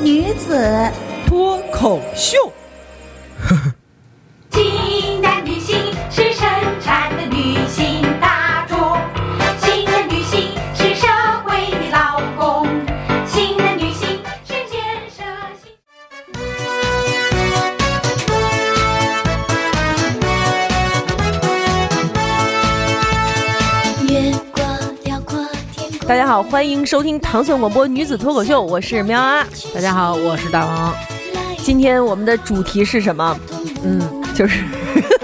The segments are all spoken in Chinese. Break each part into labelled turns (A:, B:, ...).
A: 女子
B: 脱口秀。好，欢迎收听糖蒜广播女子脱口秀，我是喵啊。
C: 大家好，我是大王。
B: 今天我们的主题是什么？
C: 嗯，
B: 就是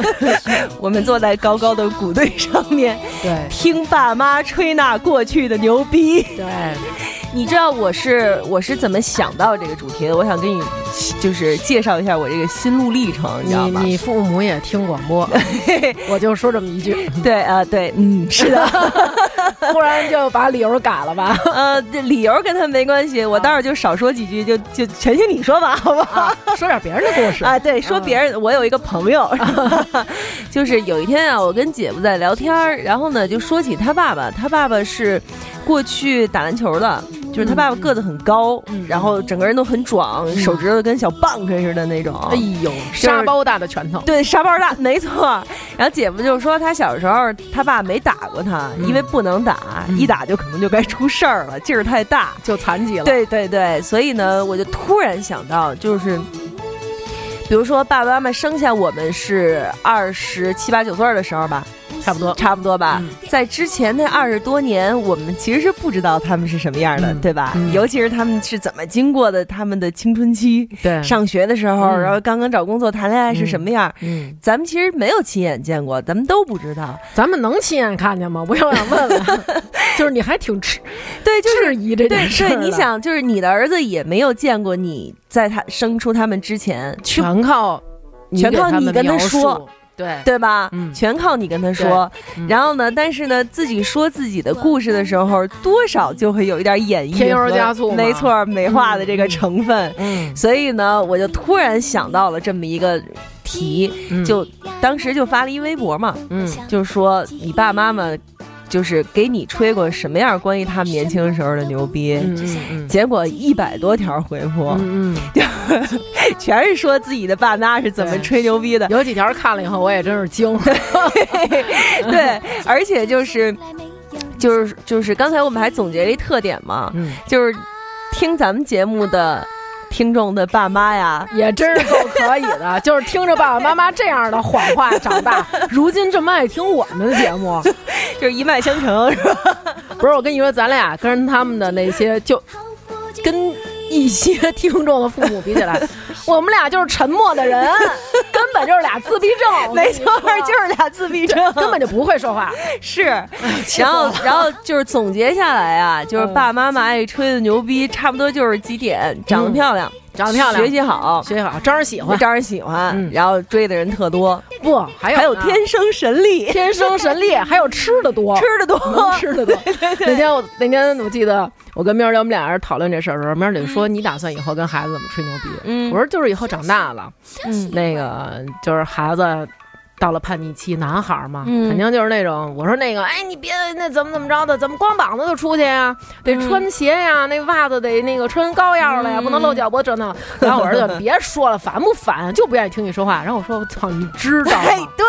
B: 我们坐在高高的谷堆上面，
C: 对
B: 听爸妈吹那过去的牛逼。
C: 对，
B: 你知道我是我是怎么想到这个主题的？我想跟你就是介绍一下我这个心路历程，你知道吗？
C: 你你父母也听广播，我就说这么一句，
B: 对啊、对，嗯，是的，
C: 忽然就把理由改了吧？
B: 呃，这理由跟他没关系，我待会儿就少说几句，就就全听你说吧，好不好？
C: 啊，说点别人的故事
B: 啊，对，说别人，我有一个朋友，就是有一天啊，我跟姐夫在聊天儿，然后呢就说起他爸爸，他爸爸是过去打篮球的，就是他爸爸个子很高，然后整个人都很壮，手指头跟小棒槌似的那种。
C: 哎呦，沙包大的拳头，
B: 对，沙包大，没错。然后姐夫就说，他小时候他爸没打过他，因为不能打，一打就可能就该出事儿了，劲儿太大。
C: 就残疾了。
B: 对对对，所以呢，我就突然想到，就是，比如说爸爸妈妈生下我们是二十七八九岁的时候吧，
C: 差不多。
B: 差不多吧。
C: 嗯
B: 在之前那二十多年，我们其实是不知道他们是什么样的，
C: 嗯
B: 对吧？
C: 嗯
B: 尤其是他们是怎么经过的他们的青春期，
C: 对，
B: 上学的时候，
C: 嗯
B: 然后刚刚找工作、谈恋爱是什么样。
C: 嗯，
B: 咱们其实没有亲眼见过，咱们都不知道。
C: 咱们能亲眼看见吗？我又想问问，就是你还挺质
B: 对，就是
C: 质疑这
B: 对对，
C: 件事儿的
B: 你想，就是你的儿子也没有见过你在他生出他们之前，
C: 全靠
B: 全靠你跟他说，
C: 对。
B: 对吧？
C: 嗯。
B: 全靠你跟他说。
C: 嗯。
B: 然后呢，但是呢，自己说自己的故事的时候，多少就会有一点演绎
C: 添油
B: 和
C: 加醋
B: 没错，美化的这个成分。
C: 嗯，
B: 所以呢，我就突然想到了这么一个题，
C: 嗯。
B: 就当时就发了一微博嘛，
C: 嗯。
B: 就说你爸妈妈就是给你吹过什么样关于他们年轻时候的牛逼。
C: 嗯嗯嗯
B: 结果一百多条回复，
C: 嗯嗯，
B: 全是说自己的爸妈是怎么吹牛逼的。
C: 有几条看了以后，我也真是惊。
B: 对，而且就是就是就是刚才我们还总结了一特点嘛，
C: 嗯，
B: 就是听咱们节目的听众的爸妈呀，
C: 也真是够可以的，就是听着爸爸妈妈这样的谎话长大，如今这么爱听我们的节目。
B: 就是一脉相承，是吧？
C: 不是，我跟你说，咱俩跟他们的那些，就跟一些听众的父母比起来，我们俩就是沉默的人，根本就是俩自闭症。
B: 没错，就是俩自闭症，
C: 根本就不会说话。
B: 是。然后，然后就是总结下来啊，就是
C: 嗯
B: 爸爸妈妈爱吹的牛逼，差不多就是几点：长得漂亮，
C: 长得漂亮。
B: 学习好，
C: 学习好，招人喜欢。
B: 招人喜欢，
C: 嗯。
B: 然后追的人特多，
C: 不，还有
B: 还有天生神力，
C: 天生神力，还有吃的多，
B: 吃的多，
C: 吃的多。那天我那天我记得我跟喵姐我们俩人讨论这事儿的时候，喵儿姐说：“你打算以后跟孩子怎么吹牛逼？”
B: 嗯。
C: 我说：“就是以后长大了，
B: 嗯。
C: 那个就是孩子。”到了叛逆期，男孩儿嘛，
B: 嗯
C: 肯定就是那种我说那个，哎，你别那怎么怎么着的，怎么光膀子就出去呀？得穿鞋呀，那袜子得那个穿高腰的呀，
B: 嗯
C: 不能露脚脖子那。然后我儿子别说了，烦不烦？就不愿意听你说话。然后我说我操，你知道
B: 哎
C: 吗？，
B: 对，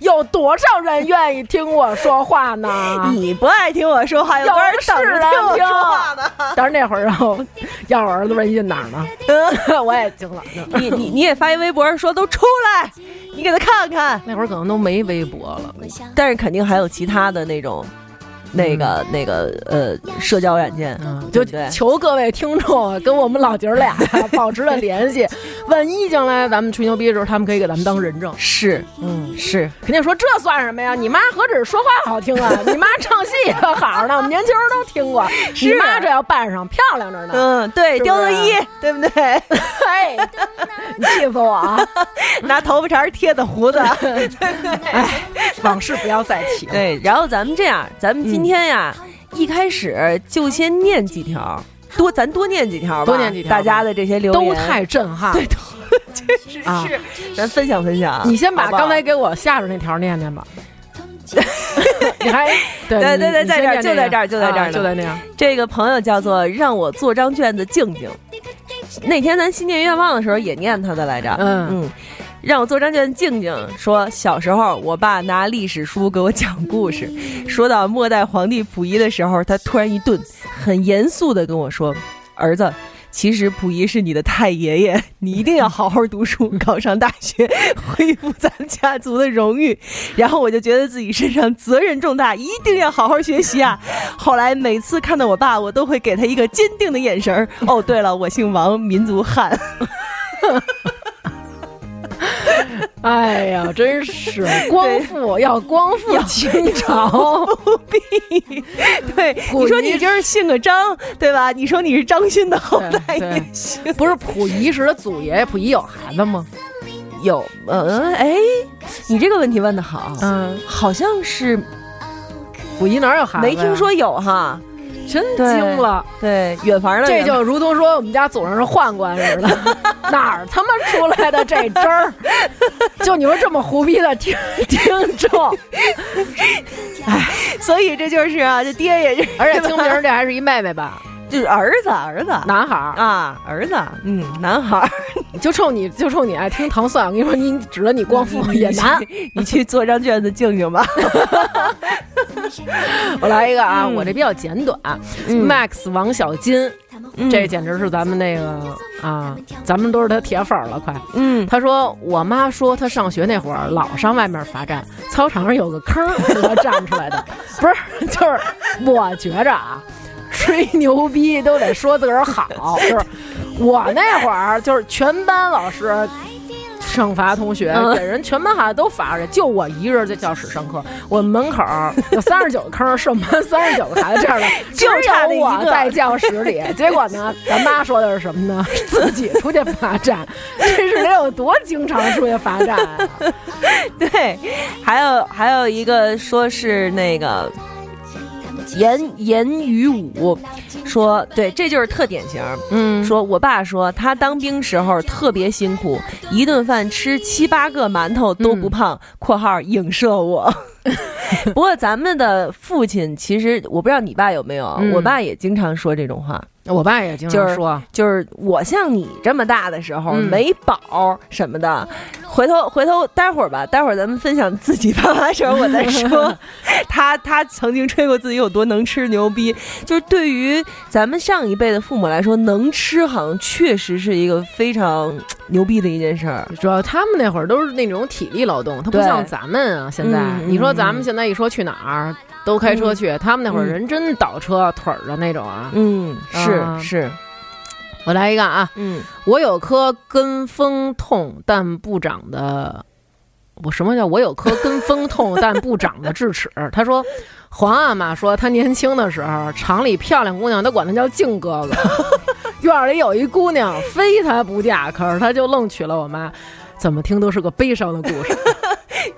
C: 有多少人愿意听我说话呢？
B: 你不爱听我说话，有多少人等着听我说话呢？
C: 但是那会儿，然后要我儿子微信哪儿呢？我也惊了。
B: 你你你也发一微博说都出来，你给他看看。
C: 那会儿可能都没微博了，
B: 但是肯定还有其他的那种那个、那个呃社交软件，
C: 嗯，就求各位听众跟我们老姐儿俩保持了联系，万一将来咱们吹牛逼的时候，他们可以给咱们当人证。
B: 是
C: 嗯，
B: 是，
C: 肯定说这算什么呀？你妈何止说话好听啊，你妈唱戏可好着呢，我们年轻人都听过。你妈这要扮上漂亮着呢。
B: 嗯，对，
C: 是不
B: 雕个
C: 是
B: 一，对不对？
C: 嘿，你气死我啊！
B: 拿头发茬贴的胡子，
C: 哎，往事不要再提。
B: 对。然后咱们这样，咱们今天呀，一开始就先念几条，多咱多念几条吧，
C: 多念几条吧
B: 大家的这些留言
C: 都太震撼。对，
B: 确实
C: 啊
B: 是，咱分享分享。
C: 你先把刚才给我下着那条念念吧。你还对
B: 对对对在这儿就在这儿就在这儿
C: 啊就在那样。
B: 这个朋友叫做让我做张卷子静静。那天咱新年愿望的时候也念他的来着，
C: 嗯
B: 嗯，让我做张卷静静说，小时候我爸拿历史书给我讲故事，说到末代皇帝溥仪的时候，他突然一顿，很严肃的跟我说：“儿子。”其实溥仪是你的太爷爷，你一定要好好读书，考上大学，恢复咱们家族的荣誉。然后我就觉得自己身上责任重大，一定要好好学习啊！后来每次看到我爸，我都会给他一个坚定的眼神。哦，对了，我姓王，民族汉。
C: 哎呀，真是光复要光复清朝，
B: 不必。对，你说你就是姓个张，对吧？你说你是张勋的后代。
C: 不是溥仪时的祖爷爷，溥仪有孩子吗？
B: 有，嗯，哎，你这个问题问的好，
C: 嗯，
B: 好像是
C: 溥仪哪有孩子？
B: 没听，说有哈。
C: 真
B: 对
C: 惊了。
B: 对，远房的
C: 这就如同说我们家祖上是宦官似的，哪儿他妈出来的这汁儿？就你说这么胡逼的听听众，哎
B: 所以这就是啊，这爹也是，
C: 而且听名儿这还是一妹妹吧，
B: 就是儿子，儿子，
C: 男孩儿。
B: 啊，儿子，嗯，男孩儿，
C: 就冲你就冲你爱听糖蒜，我跟你说，你指着你光复 也难。
B: 你去做张卷子静静吧。
C: 我来一个啊，
B: 嗯
C: 我这比较简短。Max 王小金，
B: 嗯
C: 这简直是咱们那个啊，咱们都是他铁粉儿了，快。
B: 嗯，
C: 他说：“我妈说他上学那会儿老上外面罚站，操场上有个坑儿是他站出来的。不是，就是我觉着啊，吹牛逼都得说自个儿好。就是我那会儿就是全班老师惩罚同学，
B: 嗯
C: 给人全班孩子都罚着，就我一人在教室上课。我们门口有三十九个坑儿，是我们班三十九个孩子这样的，
B: 就差
C: 我在教室里。结果呢，咱妈说的是什么呢？自己出去罚站，这是得有多经常出去罚站啊？
B: 对，还有还有一个说是那个言言语武说，对，这就是特典型。
C: 嗯
B: 说我爸说他当兵时候特别辛苦，一顿饭吃七八个馒头都不胖（括号影射我）。不过咱们的父亲其实我不知道你爸有没有，
C: 嗯
B: 我爸也经常说这种话。
C: 我爸也经常说，
B: 就是我像你这么大的时候、
C: 嗯
B: 没宝什么的，回头回头待会儿吧，待会儿咱们分享自己爸妈的时候我再说。他他曾经吹过自己有多能吃牛逼，就是对于咱们上一辈的父母来说，能吃好像确实是一个非常牛逼的一件事儿。
C: 主要他们那会儿都是那种体力劳动，他不像咱们啊。现在、
B: 嗯
C: 你说
B: 嗯
C: 咱们现在一说去哪儿都开车去，他们那会儿
B: 嗯。
C: 人真倒车腿儿的那种啊。
B: 嗯，是、
C: 啊。
B: 是，
C: 我来一个啊，
B: 嗯，
C: 我有颗跟风痛但不长的，我什么叫我有颗跟风痛但不长的智齿？他说，黄阿玛说他年轻的时候，厂里漂亮姑娘都管他叫静哥哥，院里有一姑娘非他不嫁，可是他就愣娶了我妈。怎么听都是个悲伤的故事，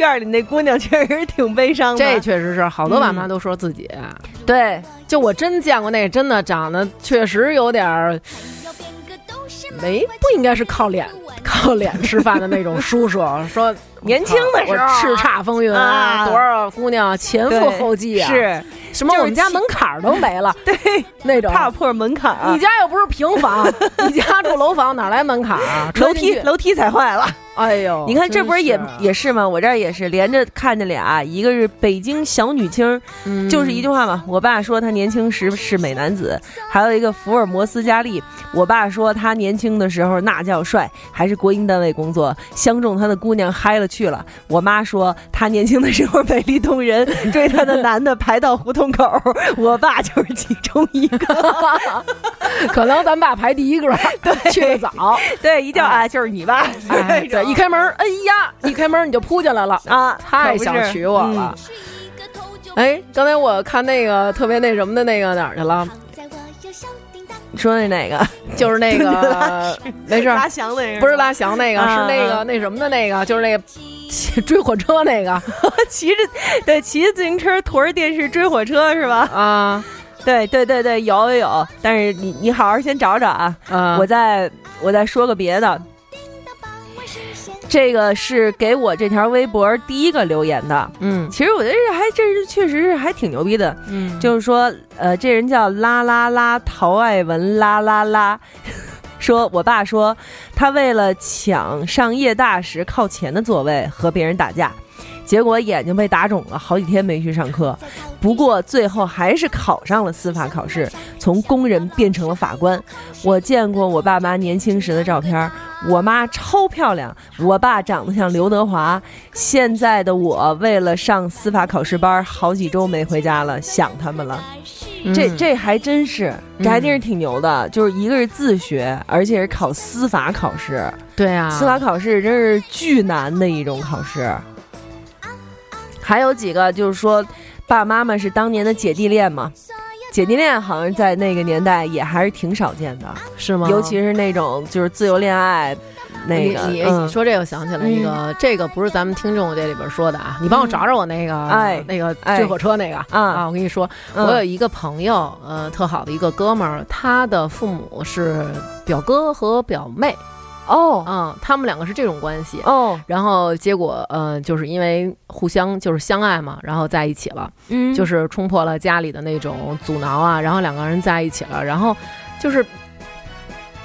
B: 院儿里那姑娘确实挺悲伤的。
C: 这确实是好多爸
B: 嗯
C: 妈都说自己，
B: 对，
C: 就我真见过那真的长得确实有点儿没不应该是靠脸靠脸吃饭的那种叔叔，说
B: 年轻的时候
C: 叱咤风云
B: 啊
C: 多少姑娘前赴后继啊，
B: 是
C: 什么我们家门槛儿都没了，
B: 对
C: 那种。
B: 踏破门槛儿
C: 你家又不是平房，你家住楼房哪来门槛儿啊？
B: 楼梯楼梯踩坏了。
C: 哎呦，
B: 你看这不是也也是吗？我这儿也是连着看着俩，一个是北京小女青，
C: 嗯
B: 就是一句话嘛。我爸说他年轻时是美男子，还有一个福尔摩斯佳丽。我爸说他年轻的时候那叫帅，还是国营单位工作，相中他的姑娘嗨了去了。我妈说他年轻的时候美丽动人，追他的男的排到胡同口，我爸就是其中一个。
C: 可能咱爸排第一个，对，去的早。
B: 对，一叫啊，就是你爸。
C: 哎，对，一开门，哎呀，一开门你就扑进来了，
B: 啊，
C: 太想娶我了。哎，刚才我看那个特别那什么的那个哪儿去了？
B: 你说的哪个？
C: 就是那个没事儿，
B: 拉翔那个
C: 不是拉翔那个，
B: 啊
C: 是那个那什么的那个，就是那个骑追火车那个
B: 骑着对骑着自行车驮着电视追火车是吧？
C: 啊
B: 对对对对，有有有。但是你你好好先找找啊，
C: 啊！
B: 我再我再说个别的。这个是给我这条微博第一个留言的。
C: 嗯
B: 其实我觉得这还这是确实是还挺牛逼的。
C: 嗯，
B: 就是说，呃，这人叫啦啦啦陶爱文啦啦啦，说我爸说他为了抢上夜大时靠前的座位和别人打架，结果眼睛被打肿了，好几天没去上课。不过最后还是考上了司法考试，从工人变成了法官。我见过我爸妈年轻时的照片，我妈超漂亮，我爸长得像刘德华。现在的我为了上司法考试班，好几周没回家了，想他们了。这
C: 嗯
B: 这还真是，这还真是挺牛的。就是一个是自学，而且是考司法考试。
C: 对啊，
B: 司法考试真是巨难的一种考试。还有几个就是说，爸爸妈妈是当年的姐弟恋嘛，姐弟恋好像在那个年代也还是挺少见的，
C: 是吗？
B: 尤其是那种就是自由恋爱，那个
C: 你你
B: 嗯。
C: 你说这个，我想起来一个，这个不是咱们听众这里边说的啊，你帮我找找我那个，
B: 哎
C: 那个
B: 哎。
C: 追火车那个
B: 啊
C: 啊，我跟你说，
B: 嗯。
C: 我有一个朋友，呃，特好的一个哥们儿，他的父母是表哥和表妹，
B: 哦
C: 嗯，他们两个是这种关系。
B: 哦，
C: 然后结果，呃，就是因为互相就是相爱嘛，然后在一起了，
B: 嗯
C: 就是冲破了家里的那种阻挠啊，然后两个人在一起了，然后就是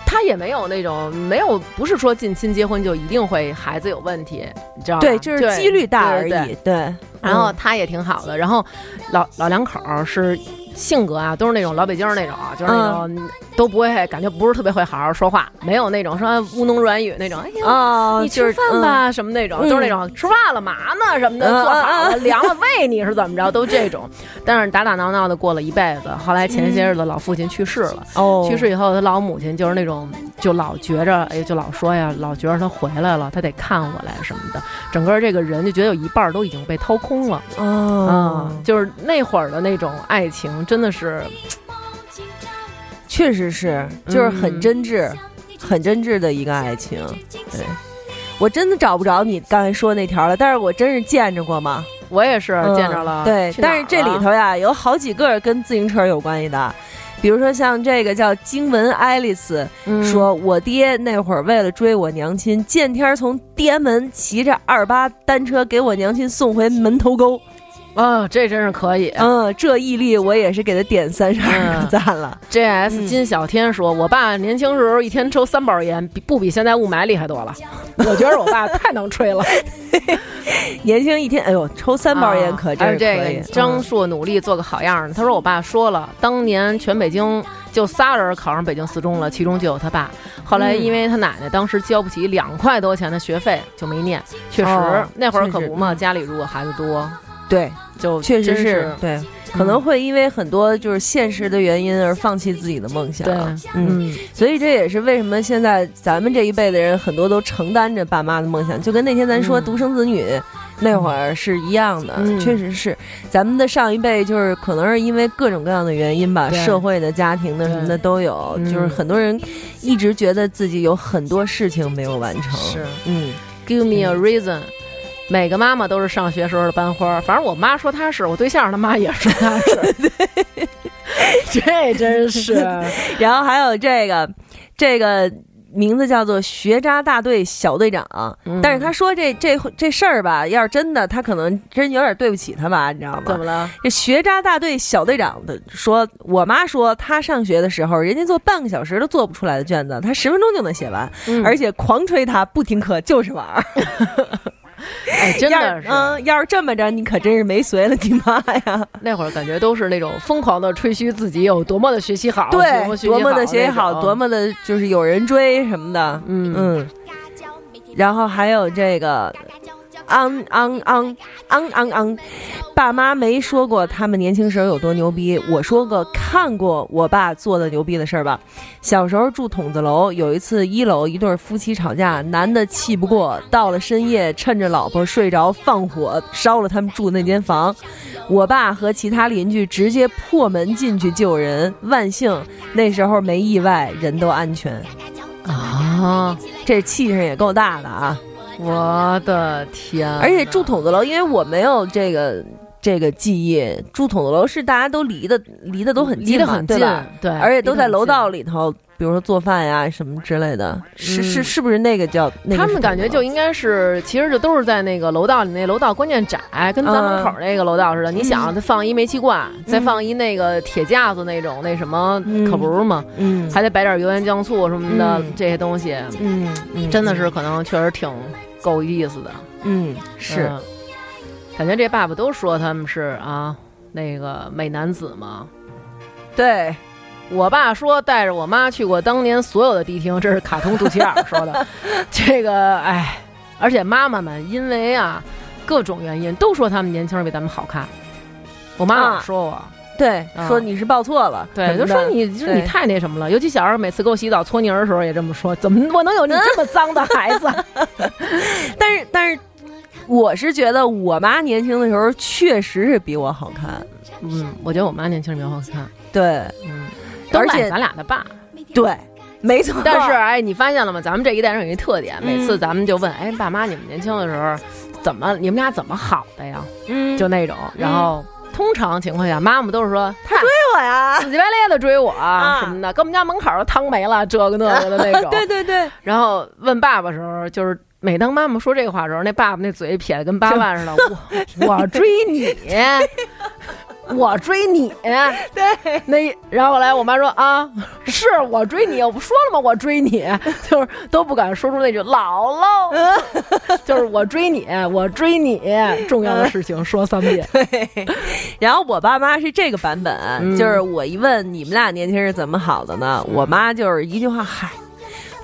C: 他也没有那种没有不是说近亲结婚就一定会孩子有问题，你知道吗？
B: 对，就是几率大而
C: 对对对
B: 已，对。嗯
C: 然后他也挺好的，然后老老两口儿是性格啊，都是那种老北京那种啊，就是那种、都不会感觉不是特别会好好说话，没有那种说乌侬软语那种，哎呀。
B: 哦，
C: 你吃饭吧，什么那种，
B: 嗯。
C: 都是那种吃饭了嘛呢什么的，
B: 嗯
C: 做好了
B: 嗯
C: 凉了喂你是怎么着，都这种。但是打打闹闹的过了一辈子，后来前些日子老父亲去世了，去世以后，他老母亲就是那种，就老觉着，哎，就老说呀，老觉着他回来了，他得看我来什么的，整个这个人就觉得有一半都已经被掏空了。啊、
B: 哦，
C: 就是那会儿的那种爱情，真的是，
B: 确实是，就是很
C: 嗯
B: 真挚、很真挚的一个爱情。对，我真的找不着你刚才说那条了，但是我真是见着过嘛，
C: 我也是
B: 嗯
C: 见着了。
B: 对，但是这里头呀，有好几个跟自行车有关系的。比如说像这个叫经文爱丽丝，
C: 嗯
B: 说我爹那会儿为了追我娘亲，见天儿从地安门骑着二八单车给我娘亲送回门头沟。
C: 啊，这真是可以。
B: 嗯，这毅力我也是给他点三十二个
C: 嗯
B: 赞了。
C: J.S.
B: 嗯
C: 金小天说：“我爸年轻时候一天抽三包烟，比不比现在雾霾厉害多了。我觉得我爸太能吹了。
B: 年轻一天，哎呦，抽三包烟可真是可以。
C: 个张
B: 嗯
C: 硕努力做个好样儿的。他说我爸说了，当年全北京就仨人考上北京四中了，其中就有他爸。后来
B: 嗯
C: 因为他奶奶当时交不起两块多钱的学费，就没念。确实、
B: 哦
C: 那会儿可不嘛，家里如果孩子多，
B: 对，
C: 就
B: 确实
C: 真是
B: 对，可能会因为很多就是现实的原因而放弃自己的梦想。
C: 对，
B: 嗯，
C: 嗯
B: 所以这也是为什么现在咱们这一辈的人很多都承担着爸妈的梦想，就跟那天咱说
C: 嗯
B: 独生子女。那会儿是一样的，
C: 嗯
B: 确实是，咱们的上一辈就是可能是因为各种各样的原因吧，社会的、家庭的什么的都有，
C: 嗯
B: 就是很多人一直觉得自己有很多事情没有完成。
C: 是
B: 嗯
C: ，Give me a reason。每个妈妈都是上学时候的班花，反正我妈说她是，我对象他妈也说她是，这真是，
B: 然后还有这个，这个名字叫做学渣大队小队长，
C: 嗯
B: 但是他说这这这事儿吧，要是真的，他可能真有点对不起他吧，你知道吗？
C: 怎么了？
B: 这学渣大队小队长的说，我妈说她上学的时候，人家做半个小时都做不出来的卷子，她十分钟就能写完，
C: 嗯
B: 而且狂吹他不听课就是玩儿。
C: 哎，真的是，
B: 嗯，要是这么着，你可真是没随了你妈呀！
C: 那会儿感觉都是那种疯狂的吹嘘自己有多么的学习好，
B: 对，多么的学习好，多么的就是有人追什么的，
C: 嗯
B: 嗯。然后还有这个，昂昂昂昂昂昂，爸妈没说过他们年轻时候有多牛逼，我说个看过我爸做的牛逼的事儿吧。小时候住筒子楼，有一次一楼一对夫妻吵架，男的气不过，到了深夜趁着老婆睡着放火烧了他们住的那间房。我爸和其他邻居直接破门进去救人，万幸那时候没意外，人都安全。
C: 啊！
B: 这气势也够大的啊！
C: 我的天！
B: 而且住筒子楼，因为我没有这个这个记忆，住筒子楼是大家都离的离的都很近嘛，
C: 离得很近
B: 对吧？，
C: 对，
B: 而且都在楼道。
C: 里
B: 头，比如说做饭呀什么之类的，是是
C: 嗯。
B: 是不是那个叫那个
C: 他们感觉就应该是，其实就都是在那个楼道里，那楼道关键窄，跟咱门口那个楼道似的。你想，再放一煤气罐，再放一那个铁架子那种，那什么，
B: 嗯
C: 可不是吗？
B: 嗯。
C: 还得摆点油盐酱醋什么的
B: 嗯。
C: 这些东西，
B: 嗯嗯
C: 真的是可能确实挺够意思的。
B: 嗯是。
C: 嗯。感觉这爸爸都说他们是啊，那个美男子嘛。
B: 对
C: 我爸说带着我妈去过当年所有的迪厅，这是卡通肚脐眼儿说的。这个哎，而且妈妈们因为啊各种原因都说他们年轻人比咱们好看。我妈老
B: 啊
C: 说我，
B: 对
C: 啊
B: 说你是报错了，
C: 对，就说你就是你太那什么了。尤其小时候每次给我洗澡搓泥儿的时候也这么说，怎么我能有你这么脏的孩子？
B: 但 是但是。我是觉得我妈年轻的时候确实是比我好看，
C: 嗯，我觉得我妈年轻人比我好看，
B: 对
C: 嗯，都
B: 而且
C: 咱俩的爸。
B: 对，没错。
C: 但是哎，你发现了吗？咱们这一代人有一特点，每次
B: 嗯
C: 咱们就问，哎，爸妈，你们年轻的时候怎么，你们俩怎么好的呀？
B: 嗯，
C: 就那种，然后通常情况下，妈妈都是说他
B: 追我呀，
C: 死乞白赖的追我
B: 啊
C: 什么的，跟我们家门口都汤没了，这个那个的那种。
B: 对对对，
C: 然后问爸爸的时候，就是每当妈妈说这话的时候，那爸爸那嘴撇的跟八万似的，我我追你。我追你，对，那然后后来我妈说啊，是我追你，我不说了吗？我追你，就是都不敢说出那句姥姥，就是我追你，我追你，重要的事情说三遍。
B: 然后我爸妈是这个版本，
C: 嗯
B: 就是我一问你们俩年轻人怎么好的呢？我妈就是一句话，嗨，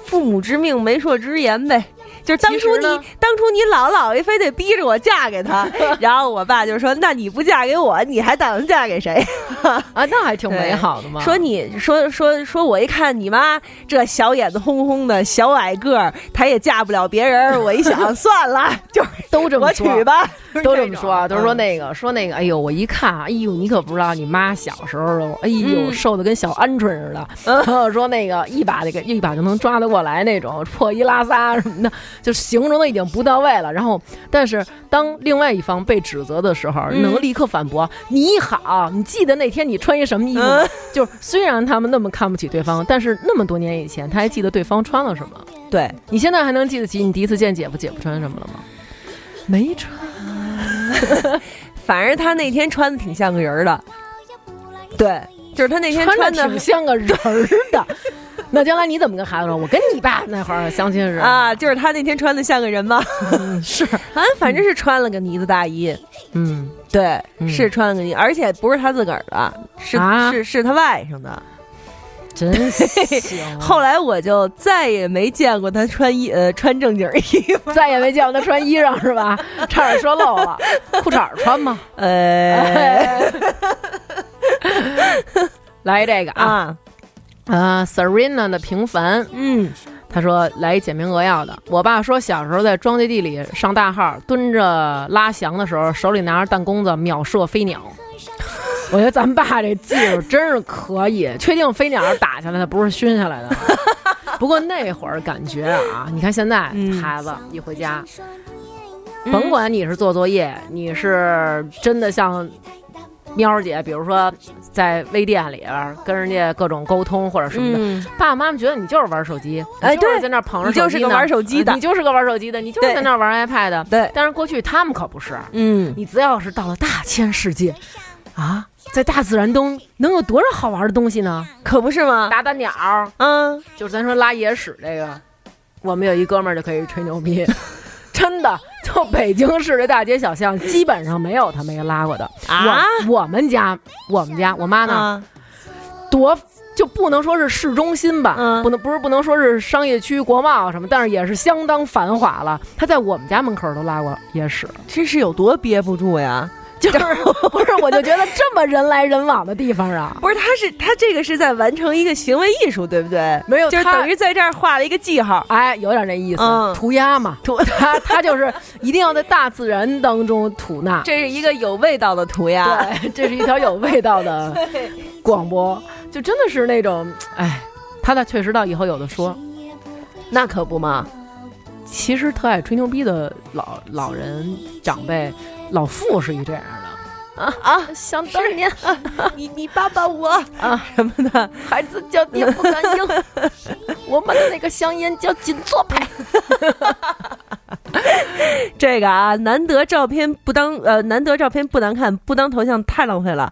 B: 父母之命，媒妁之言呗。就是当初你当初你姥姥爷非得逼着我嫁给他，然后我爸就说：“那你不嫁给我，你还打算嫁给谁？”
C: 啊，那还挺美好的嘛。
B: 说你说说说我一看你妈这小眼子轰轰的小矮个儿，她也嫁不了别人儿。我一想，算了，就是
C: 都这么
B: 我
C: 说
B: 娶吧，
C: 都这么说啊，都是说
B: 那
C: 那个说那个，哎呦，我一看啊，哎呦，你可不知道你妈小时候，哎呦，
B: 嗯
C: 瘦的跟小鹌鹑似的。说那个一把那个一把就能抓得过来那种破衣拉撒什么的，就形容的已经不到位了。然后，但是当另外一方被指责的时候，
B: 嗯
C: 能立刻反驳：“你好，你记得那天你穿一什么衣服吗？”
B: 嗯
C: 就是虽然他们那么看不起对方，但是那么多年以前，他还记得对方穿了什么。
B: 对，
C: 你现在还能记得起你第一次见姐夫，姐夫穿什么了吗？没穿。
B: 反正他那天穿的挺像个人儿的，对，就是他那天
C: 穿
B: 穿的
C: 挺像个人儿的。那将来你怎么跟孩子说？我跟你爸那会儿相亲是
B: 啊，，就是他那天穿的像个人吗？
C: 是，
B: 啊，反正是穿了个呢子大衣，
C: 嗯，
B: 对，
C: 嗯
B: 是穿了个呢，而且不是他自个儿的，是、
C: 啊
B: 是是他外甥的。
C: 真行。
B: 后来我就再也没见过他穿衣呃穿正经衣服，
C: 再也没见过他穿衣裳是吧？差点说漏了，裤衩穿吗？
B: 呃
C: 来这个啊
B: 啊，
C: 啊，Serena 的平凡，
B: 嗯
C: 他说来一简明扼要的。我爸说小时候在庄稼地里上大号，蹲着拉翔的时候，手里拿着弹弓子秒射飞鸟。我觉得咱爸这技术真是可以，确定飞鸟是打下来的，不是熏下来的。不过那会儿感觉啊，你看现在
B: 嗯
C: 孩子一回家，甭管你是做作业，你是真的像喵姐，比如说在微店里边跟人家各种沟通或者什么的，
B: 嗯，
C: 爸爸妈妈觉得你就是玩手机，
B: 哎
C: 就是
B: 对
C: 在那捧着
B: 你就是个
C: 手机呢
B: 玩手机的
C: 呃你就是个玩手机的，你就是在那玩 iPad。
B: 对，
C: 但是过去他们可不是，
B: 嗯，
C: 你只要是到了大千世界，啊，在大自然中能有多少好玩的东西呢？
B: 可不是吗？
C: 打打鸟儿，
B: 嗯，
C: 就是咱说拉野屎这个，我们有一哥们儿就可以吹牛逼，真的，就北京市的大街小巷，基本上没有他没拉过的
B: 啊
C: 我我们家，我们家，我妈呢，
B: 啊，
C: 多就不能说是市中心吧，
B: 嗯
C: 不能不是不能说是商业区、国贸什么，但是也是相当繁华了。他在我们家门口都拉过野屎，
B: 这是有多憋不住呀？
C: 就是不是？我就觉得这么人来人往的地方啊，
B: 不是，他是他这个是在完成一个行为艺术，对不对？
C: 没有他
B: 等于在这儿画了一个记号。
C: 哎，有点那意思，
B: 嗯
C: 涂鸦嘛，涂他他就是一定要在大自然当中吐纳。
B: 这是一个有味道的涂鸦，
C: 对，这是一条有味道的 广播，就真的是那种，哎，他的确实到以后有的说，
B: 那可不嘛。
C: 其实特爱吹牛逼的老老人长辈，老傅是一这样的啊啊！想当年
B: 你你爸爸我
C: 啊，
B: 什么的，
C: 孩子叫爹不敢应，我们的那个香烟叫金座牌。
B: 这个啊，难得照片不当呃，难得照片不难看，不当头像太浪费了。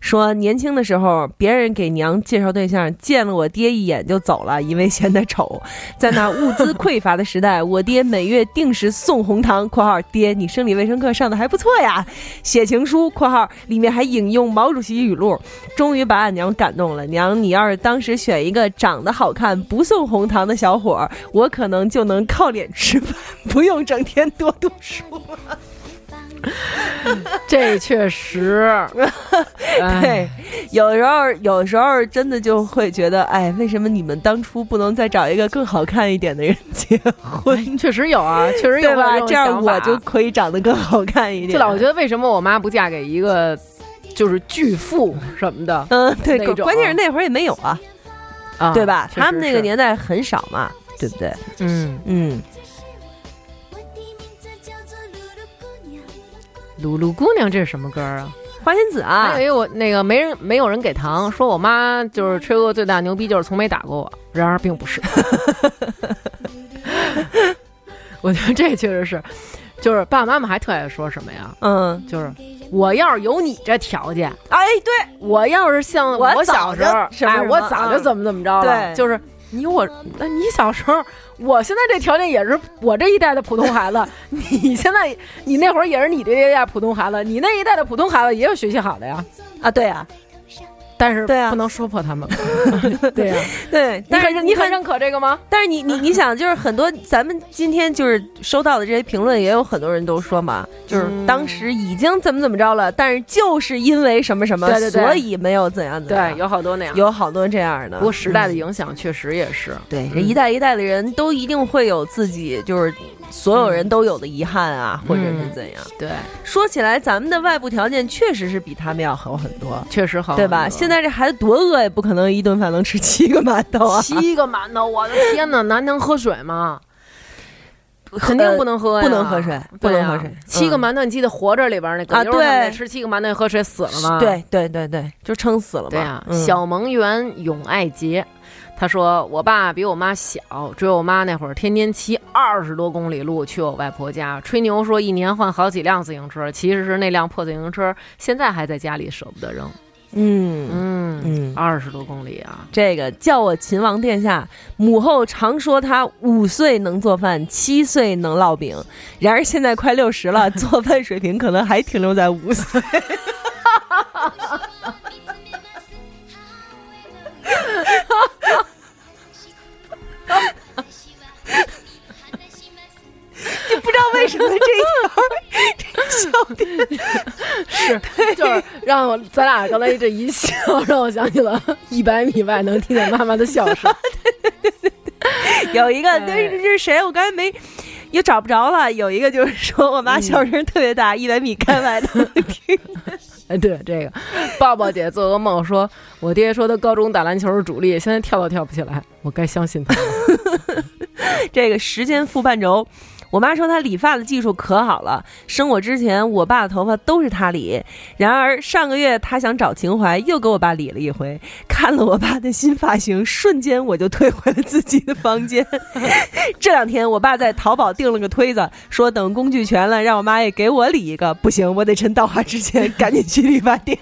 B: 说年轻的时候，别人给娘介绍对象，见了我爹一眼就走了，因为嫌他丑。在那物资匮乏的时代，我爹每月定时送红糖（括号爹，你生理卫生课上的还不错呀），写情书（括号里面还引用毛主席语录）。终于把俺娘感动了。娘，你要是当时选一个长得好看、不送红糖的小伙儿，我可能就能靠脸吃饭，不用整天多读书了。
C: 这确实，哎
B: 对，有时候有时候真的就会觉得，哎，为什么你们当初不能再找一个更好看一点的人结婚，
C: 确实有啊，确实有
B: 对吧？这样我就可以长得更好看一点。
C: 就老觉得为什么我妈不嫁给一个就是巨富什么的
B: 嗯，对，关键是那会儿也没有啊，
C: 啊，
B: 对吧？他们那个，年代很少嘛，对不对？
C: 嗯，
B: 嗯，
C: 鲁鲁姑娘这是什么歌啊？
B: 花仙子啊
C: 还有，一个我那个没人没有人给糖，说我妈就是吹过最大牛逼，就是从没打过我。然而并不是，我觉得这确实是，就是爸爸妈妈还特爱说什么呀？
B: 嗯，
C: 就是我要是有你这条件，
B: 哎，对，
C: 我要是像
B: 我
C: 小时候哎，我早就怎么怎么着了，
B: 对
C: 就是你我，那你小时候，我现在这条件也是我这一代的普通孩子，你现在你那会儿也是你这一代普通孩子，你那一代的普通孩子也有学习好的呀，
B: 啊，对呀，
C: 但是
B: 对啊
C: 不能说破他们，对呀、
B: 对，但是
C: 你很认可这个吗？
B: 但是你你你想，就是很多咱们今天就是收到的这些评论，也有很多人都说嘛，就是
C: 嗯
B: 当时已经怎么怎么着了，但是就是因为什么什么，
C: 对对对
B: 所以没有怎样怎样。
C: 对，有好多那样。
B: 有好多这样的。
C: 不过时代的
B: 嗯
C: 影响确实也是，
B: 对，这一代一代的人都一定会有自己就是所有人都有的遗憾啊，或者是怎样。
C: 对，
B: 说起来，咱们的外部条件确实是比他们要好很多。
C: 确实好，
B: 对吧？现在这孩子多饿，也不可能一顿饭能吃七个馒头啊！
C: 七个馒头，我的天哪，那能喝水吗？肯定不能喝呀，
B: 不能喝水不能喝水嗯
C: 七个馒头，你记得《活着》里边那葛
B: 啊
C: 优他们
B: 对
C: 吃七个馒头喝水死了吗？
B: 对对对对，就撑死了嘛。
C: 对呀、
B: 嗯
C: 小萌园永爱杰，他说我爸比我妈小，追我妈那会儿天天骑二十多公里路去我外婆家，吹牛说一年换好几辆自行车，其实是那辆破自行车现在还在家里舍不得扔。
B: 嗯
C: 嗯
B: 嗯
C: 二十多公里啊，
B: 这个叫我秦王殿下，母后常说他五岁能做饭，七岁能烙饼，然而现在快六十了，做饭水平可能还停留在五岁。就不知道为什么这一条这个笑点，
C: 是就是让我咱俩刚才这一笑，让我想起了 一百米外能听见妈妈的笑声。
B: 有一个，
C: 哎
B: 这是这是谁？我刚才没又找不着了。有一个就是说我妈笑声特别大，一百米开外都能听。
C: 哎，对这个，抱抱姐做噩梦说，我爹说他高中打篮球是主力，现在跳都跳不起来，我该相信他。
B: 这个时间负半轴，我妈说她理发的技术可好了，生我之前我爸的头发都是她理。然而上个月她想找情怀，又给我爸理了一回。看了我爸的新发型，瞬间我就退回了自己的房间。这两天我爸在淘宝订了个推子，说等工具全了，让我妈也给我理一个。不行，我得趁到话之前赶紧去理发店。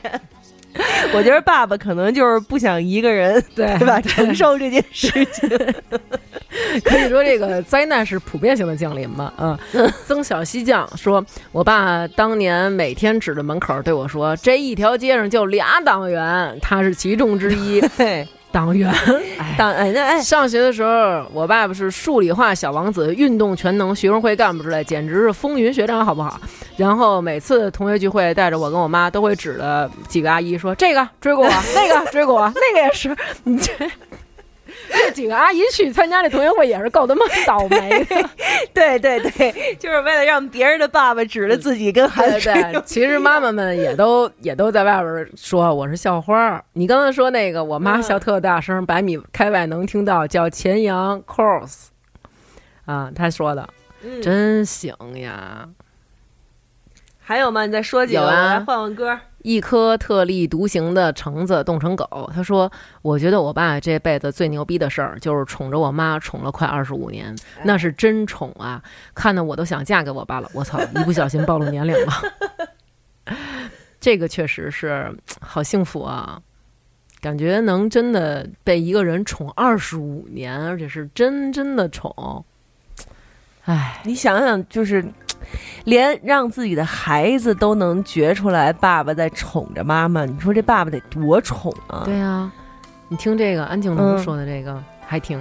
B: 我觉得爸爸可能就是不想一个人，
C: 对
B: 对吧？承受这件事情。
C: 可以说这个灾难是普遍性的降临吧。嗯，曾小西将说，我爸当年每天指着门口对我说：“这一条街上就俩党员，他是其中之一。
B: 对，”
C: 党员，
B: 党。哎那哎，
C: 上学的时候，我爸爸是数理化小王子、运动全能、学生会干部之类，简直是风云学长，好不好？然后每次同学聚会，带着我跟我妈，都会指着几个阿姨说：“这个追过我，那个追过我，那个也是。”你这这几个阿姨去参加这同学会也是够他妈倒霉的。
B: 对对对，就是为了让别人的爸爸指着自己跟孩子
C: 对对对，其实妈妈们也都也都在外边儿说我是校花儿。你刚才说那个，我妈笑特大声，百米开外能听到，叫钱阳 Course 啊，她说的
B: 嗯
C: 真行呀。
B: 还有吗？你再说几个，来换换歌。
C: 一颗特立独行的橙子冻成狗。他说：“我觉得我爸这辈子最牛逼的事儿，就是宠着我妈，宠了快二十五年，那是真宠啊！看得我都想嫁给我爸了。我操，一不小心暴露年龄了。这个确实是好幸福啊，感觉能真的被一个人宠二十五年，而且是真真的宠。哎，
B: 你想想，就是连让自己的孩子都能觉出来爸爸在宠着妈妈，你说这爸爸得多宠啊？
C: 对啊，你听这个安静龙
B: 嗯
C: 说的这个，还挺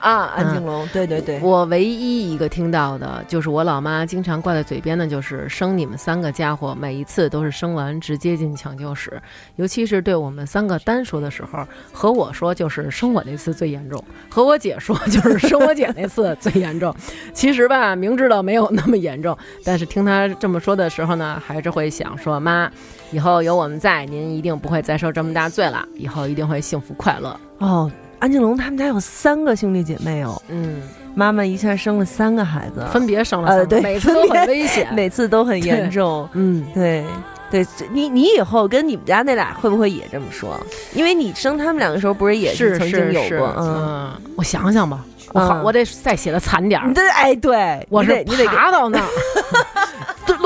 B: 啊，安静龙，对对对，
C: 我唯一一个听到的就是我老妈经常挂在嘴边的，就是生你们三个家伙，每一次都是生完直接进抢救室，尤其是对我们三个单说的时候，和我说就是生我那次最严重，和我姐说就是生我姐那次最严重。其实吧，明知道没有那么严重，但是听她这么说的时候呢，还是会想说妈。以后有我们在，您一定不会再受这么大罪了。以后一定会幸福快乐。
B: 哦，安静龙他们家有三个兄弟姐妹哦，
C: 嗯，
B: 妈妈一下生了三个孩子，
C: 分别生了三个，
B: 呃对
C: 每次都很危险。
B: 每次都很严重。
C: 嗯，
B: 对对，你你以后跟你们家那俩会不会也这么说？因为你生他们两个时候不是也
C: 是
B: 曾经有过？嗯，
C: 嗯，我想想吧，我好，
B: 嗯
C: 我得再写的惨点儿
B: 你。这哎，对，
C: 我是
B: 你得你得给
C: 爬到那儿，这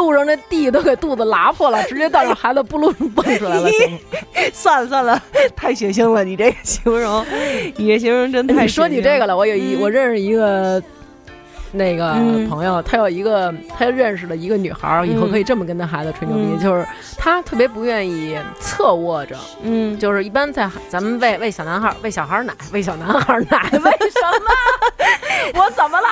C: 路上那地都给肚子拉破了，直接到那孩子不噜蹦出来了。
B: 算了算了，太血腥了，你这个形容，你这形容真太
C: 你说你这个了，我有一
B: 嗯
C: 我认识一个。那个
B: 嗯
C: 朋友，他有一个他认识的一个女孩儿，以后
B: 嗯
C: 可以这么跟他孩子吹牛逼，
B: 嗯。
C: 就是他特别不愿意侧卧着，
B: 嗯，
C: 就是一般在咱们喂喂小男孩儿喂小孩儿奶，喂小男孩儿奶，为 什么？我怎么了？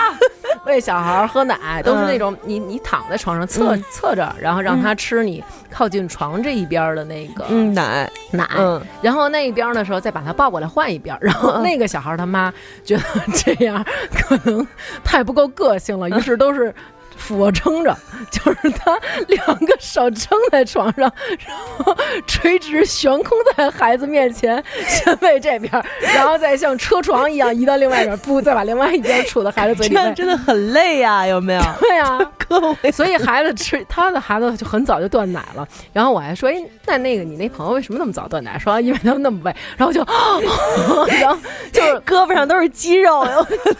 C: 喂小孩儿喝奶都是那种你你躺在床上侧、
B: 嗯。
C: 侧着，然后让他吃你靠近床这一边儿的那个
B: 嗯奶，
C: 奶，
B: 嗯。
C: 然后那一边儿的时候再把他抱过来换一边儿，然后那个小孩儿他妈觉得这样可能太不够个性了，于是都是。俯卧撑着，就是他 两个手撑在床上，然后垂直悬空在孩子面前，先喂这边，然后再像车床一样移到另外一边，不，再把另外一边杵到孩子嘴里喂。
B: 这样真的很累呀，有没有？
C: 对啊，
B: 各位，
C: 所以孩子吃他的孩子就很早就断奶了。然后我还说，哎，那那个你那朋友为什么那么早断奶？说因为他们那么喂，然后就，然后就是
B: 胳膊上都是肌肉，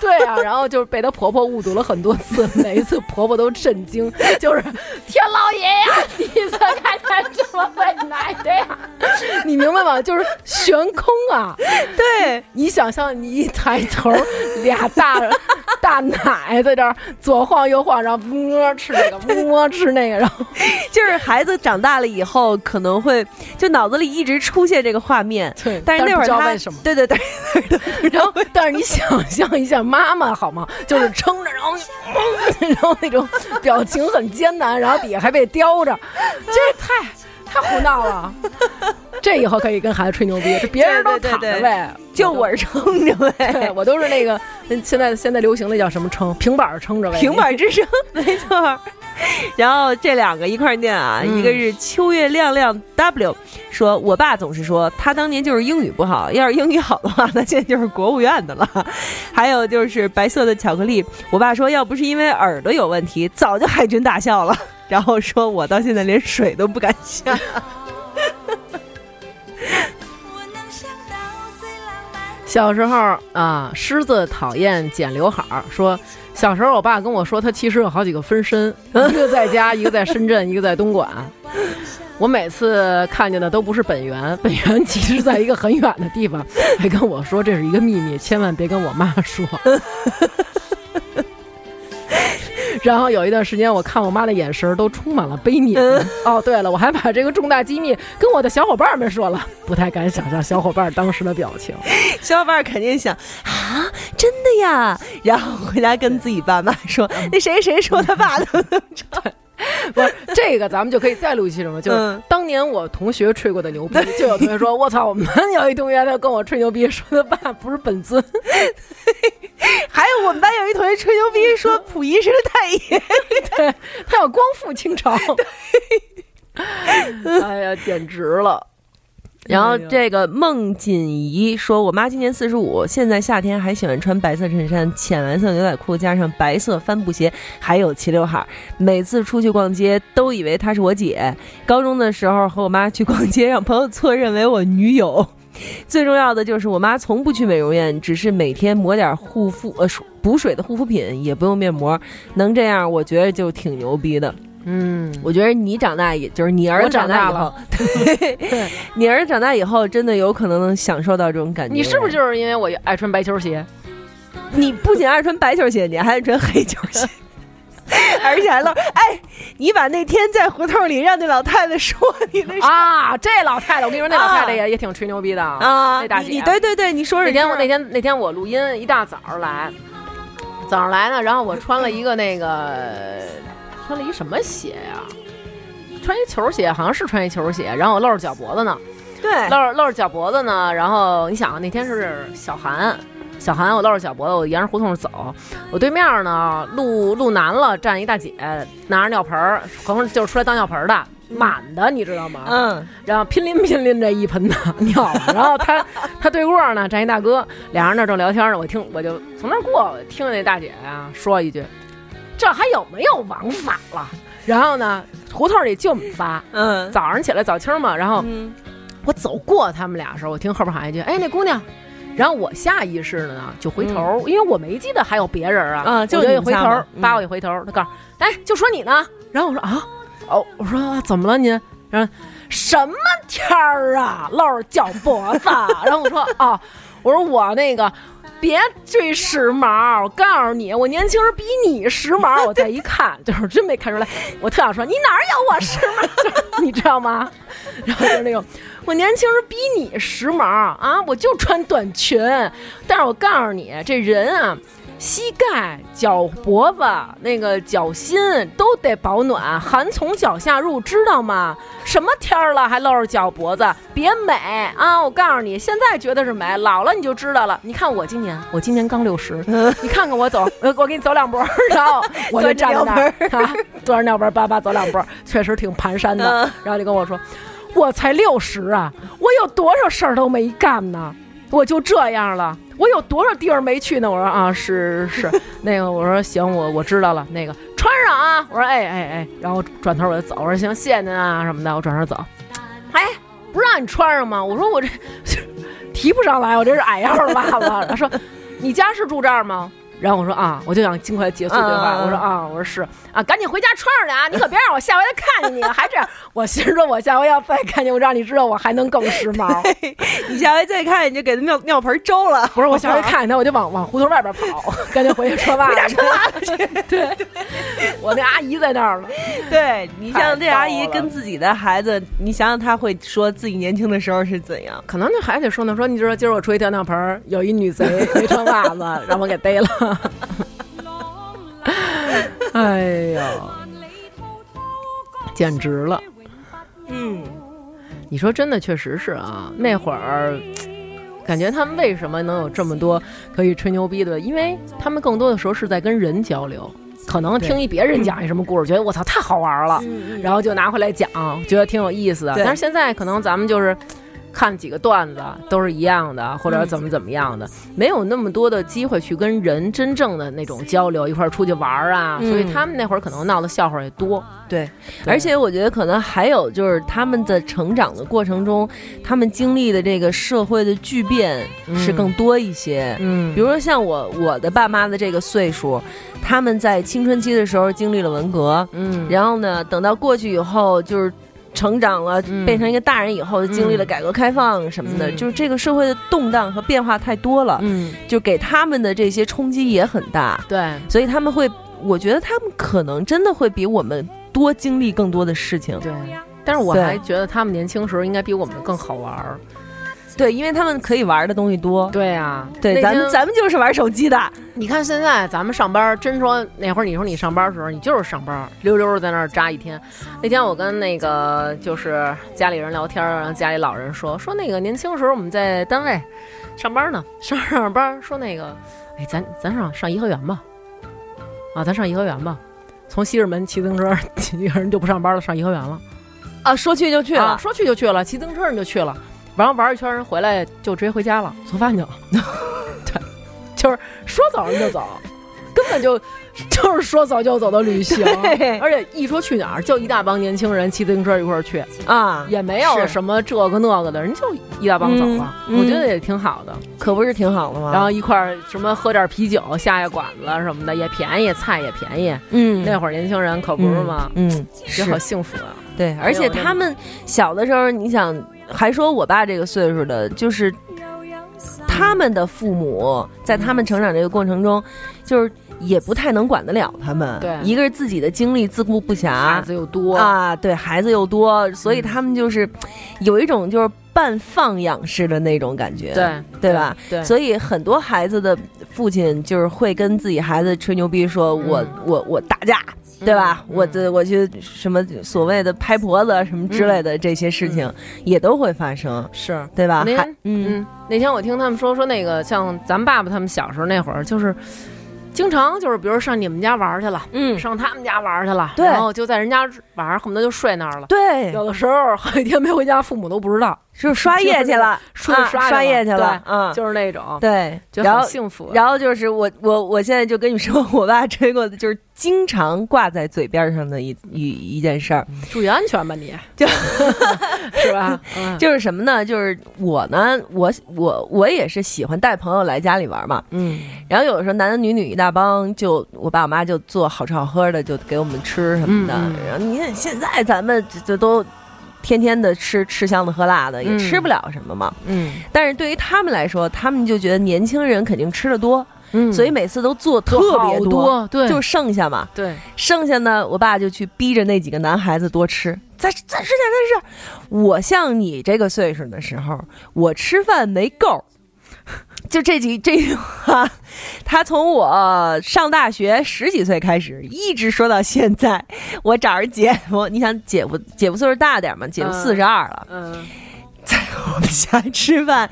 C: 对啊，然后就是被她婆婆误读了很多次，每一次婆婆都震惊，就是天老爷呀，第一次看见这么喂奶的呀，你明白吗？就是悬空啊，
B: 对，
C: 你想象你一抬头，俩大大奶在这儿左晃右晃，然后摸吃这个，摸吃那个，然后
B: 就是孩子长大了以后，可能会就脑子里一直出现这个画面。
C: 对，
B: 但是那会
C: 不
B: 儿他
C: 知道为什么，
B: 对对对，
C: 然后但是你想象一下妈妈好吗？就是撑着，然后然后那种表情很艰难，然后底下还被叼着，这太太胡闹了。这以后可以跟孩子吹牛逼，这别人都躺着
B: 对对对对
C: 喂，
B: 就我是撑着呗，
C: 我都是那个嗯现在现在流行的叫什么撑？平板撑着呗，
B: 平板支撑，没错儿。然后这两个一块儿念啊，
C: 嗯
B: 一个是秋月亮亮 W 说，我爸总是说他当年就是英语不好，要是英语好的话，那现在就是国务院的了。还有就是白色的巧克力，我爸说要不是因为耳朵有问题，早就海军大校了。然后说我到现在连水都不敢下。
C: 小时候啊，狮子讨厌剪刘海儿，说小时候我爸跟我说，他其实有好几个分身，一个在家，一个在深圳，一个在东莞。我每次看见的都不是本源，本源其实在一个很远的地方，还跟我说这是一个秘密，千万别跟我妈说。然后有一段时间，我看我妈的眼神都充满了悲悯。哦，对了，我还把这个重大机密跟我的小伙伴们说了，不太敢想象小伙伴当时的表情。
B: 小伙伴肯定想啊，真的呀，然后回家跟自己爸妈说，那谁谁说他爸怎么怎么着。
C: 不是这个，咱们就可以再录一期什么？就是
B: 嗯
C: 当年我同学吹过的牛逼，就有同学说：“我操，我们有一同学他跟我吹牛逼，说他爸不是本尊。
B: 我们班有一同学吹牛逼说溥仪是个太爷，
C: 对他要光复清朝。”哎呀，简直了！
B: 然后这个孟锦怡说：“我妈今年四十五，现在夏天还喜欢穿白色衬衫、浅蓝色牛仔裤，加上白色帆布鞋，还有齐刘海儿。每次出去逛街，都以为她是我姐。高中的时候和我妈去逛街，让朋友错认为我女友。最重要的就是我妈从不去美容院，只是每天抹点护肤呃补水的护肤品，也不用面膜。能这样，我觉得就挺牛逼的。
C: 嗯，
B: 我觉得你长大，也就是你儿子长大
C: 了，
B: 对，你儿子长大以后，真的有可能能享受到这种感觉。
C: 你是不是就是因为我爱穿白球鞋？
B: 你不仅爱穿白球鞋，你还爱穿黑球鞋，而且还露。哎，你把那天在胡同里让那老太太说你的事
C: 啊，这老太太，我跟你说，那老太太
B: 啊
C: 也也挺吹牛逼的
B: 啊，
C: 那大姐，
B: 对对对，你说说
C: 那天我那
B: 天
C: 天那天我录音一大早上来，早上来呢，然后我穿了一个那个穿了一什么鞋呀、穿一球鞋，好像是穿一球鞋，然后我露着脚脖子呢，
B: 对。
C: 露着露着脚脖子呢，然后你想那天是小寒。小韩，我露着脚脖子，我沿着胡同走。我对面呢，路路南了，站一大姐，拿着尿盆儿，可能就是出来当尿盆儿的，满的，你知道吗？
B: 嗯
C: 然后拼拎拼拎这一盆的 尿，然后他 他对过呢站一大哥，俩人那正聊天呢，我听我就从那儿过，我听见那大姐啊说一句：“这还有没有王法了？”然后呢，胡同里就我们仨，
B: 嗯
C: 早上起来早清嘛，然后
B: 嗯
C: 我走过他们俩的时候，我听后边喊一句：“哎，那姑娘。”然后我下意识的呢就回头，因为我没记得还有别人啊，
B: 啊就
C: 一回头
B: 你们仨嘛，嗯
C: 扒我一回头，他告诉我：“哎，就说你呢。”然后我说：“啊，哦，我说、啊怎么了您？”然后什么天儿啊，露着脚脖子。然后我说：“哦，我说我那个。”别追时髦！我告诉你，我年轻人比你时髦。我再一看，就是真没看出来。我特想说，你哪儿有我时髦？你知道吗？然后就是那种，我年轻人比你时髦啊！我就穿短裙，但是我告诉你，这人啊，膝盖、脚脖子、那个脚心都得保暖，寒从脚下入，知道吗？什么天儿了还露着脚脖子，别美啊！我告诉你，现在觉得是美，老了你就知道了。你看我今年，我今年刚 六十，你看看我走，我我给你走两步，然后我就站在那儿啊，端着尿盆叭叭走两步，确实挺蹒跚的。
B: 嗯
C: 然后就跟我说，我才六十啊，我有多少事儿都没干呢？我就这样了，我有多少地儿没去呢？我说啊，是是，那个我说行，我我知道了，那个穿上啊，我说哎哎哎，然后转头我就走，我说行，谢谢您啊什么的，我转身走。哎，不是让你穿上吗？我说我这 提不上来，我这是矮腰的袜子。他说你家是住这儿吗？然后我说啊，我就想尽快结束对话。
B: 嗯
C: 我说啊，我说是啊，赶紧回家穿上去啊！你可别让我下回再看见你还这样。我心说，我下回要再看见我，让你知道我还能更时髦。
B: 你下回再看，你就给他尿尿盆周了。
C: 不是，我下 回看见他，我就往往胡同外边跑，赶紧回去穿袜子。穿袜子去。对，我那阿姨在那儿了。
B: 对你像这阿姨跟自己的孩子，你想想她会说自己年轻的时候是怎样？
C: 可能那孩子说呢，说你知道今儿我出去掉尿盆儿，有一女贼没穿袜子，让我给逮了。哎呀，简直了！
B: 嗯，
C: 你说真的，确实是啊。那会儿，感觉他们为什么能有这么多可以吹牛逼的？因为他们更多的时候是在跟人交流，可能听一别人讲一什么故事，觉得我操太好玩了，然后就拿回来讲，觉得挺有意思的。但是现在可能咱们就是。看几个段子都是一样的，或者怎么怎么样的，没有那么多的机会去跟人真正的那种交流，一块儿出去玩儿啊，
B: 嗯
C: 所以他们那会儿可能闹的笑话也多。
B: 对，而且我觉得可能还有就是他们的成长的过程中，他们经历的这个社会的巨变是更多一些。
C: 嗯
B: 比如说像我我的爸妈的这个岁数，他们在青春期的时候经历了文革，
C: 嗯，
B: 然后呢，等到过去以后就是。成长了，
C: 嗯。
B: 变成一个大人以后，经历了改革开放什么的，
C: 嗯。
B: 就是这个社会的动荡和变化太多了，
C: 嗯，
B: 就给他们的这些冲击也很大，
C: 对，
B: 所以他们会，我觉得他们可能真的会比我们多经历更多的事情。
C: 对，但是我还觉得他们年轻时候应该比我们更好玩儿。
B: 对，因为他们可以玩的东西多。
C: 对啊，
B: 对，咱们咱们就是玩手机的。
C: 你看现在咱们上班，真说那会儿你说你上班的时候，你就是上班，溜溜在那儿扎一天。那天我跟那个就是家里人聊天，然后家里老人说说那个年轻时候我们在单位上班呢，上上着班说那个，哎，咱咱上上颐和园吧，啊，咱上颐和园吧。从西直门骑自行车，几个人就不上班了，上颐和园了。
B: 啊，说去就去
C: 啊，
B: 了。
C: 说去就去了，骑自行车人就去了，完了玩一圈人回来就直接回家了，做饭去了。对，就是说走人就走，根本就 就是说走就走的旅行
B: 对，
C: 而且一说去哪儿就一大帮年轻人骑自行车一块儿去，
B: 啊，
C: 也没有什么这个那个的，人就一大帮走了，
B: 嗯
C: 我觉得也挺好的。
B: 可不是挺好的吗？
C: 然后一块儿什么喝点啤酒，下下馆子什么的也便宜，菜也便宜。
B: 嗯，
C: 那会儿年轻人可不是吗？
B: 嗯，
C: 觉得好幸福啊！
B: 对，而且他们小的时候，你想，还说我爸这个岁数的，就是他们的父母在他们成长这个过程中，就是也不太能管得了他们。
C: 对
B: 一个是自己的精力自顾不暇
C: 孩
B: 暇
C: 子又多，
B: 啊，对孩子又多，所以他们就是有一种就是半放养式的那种感觉。
C: 对
B: 对吧？
C: 对，
B: 所以很多孩子的父亲就是会跟自己孩子吹牛逼，说我、
C: 嗯。
B: 我我打架，对吧？
C: 嗯。
B: 我这我去什么所谓的拍婆子什么之类的这些事情也都会发生，
C: 是。
B: 对吧？
C: 那
B: 还嗯。
C: 嗯，那天我听他们说说那个，像咱们爸爸他们小时候那会儿，就是经常就是，比如上你们家玩去了，
B: 嗯，
C: 上他们家玩去了，
B: 对。
C: 然后就在人家晚上恨不得就睡那儿了。
B: 对，
C: 有的时候好几天没回家，父母都不知道，
B: 就是刷夜去了，
C: 刷
B: 刷夜去
C: 去
B: 了，嗯，
C: 就是那种，
B: 对，然后。
C: 幸福啊。
B: 然后就是我我我现在就跟你说，我爸追过的就是经常挂在嘴边上的一一一件事儿，
C: 注意安全吧你，
B: 就是
C: 吧？嗯
B: 就是什么呢？就是我呢，我我我也是喜欢带朋友来家里玩嘛。
C: 嗯
B: 然后有的时候男男女女一大帮，就我爸我妈就做好吃好喝的，就给我们吃什么的。然后你看现在咱们这这都天天的吃吃香的喝辣的，也
C: 嗯
B: 吃不了什么嘛。
C: 嗯
B: 但是对于他们来说，他们就觉得年轻人肯定吃的多，
C: 嗯，
B: 所以每次都做特别
C: 好多，对，
B: 就剩下嘛。
C: 对，
B: 剩下呢，我爸就去逼着那几个男孩子多吃，再再吃点，再吃点。我像你这个岁数的时候，我吃饭没够。就这几这句话，他从我上大学十几岁开始，一直说到现在。我找着姐夫，你想姐夫姐夫岁数大点嘛？姐夫
C: 嗯
B: 四十二了，
C: 嗯
B: 在我们家吃饭，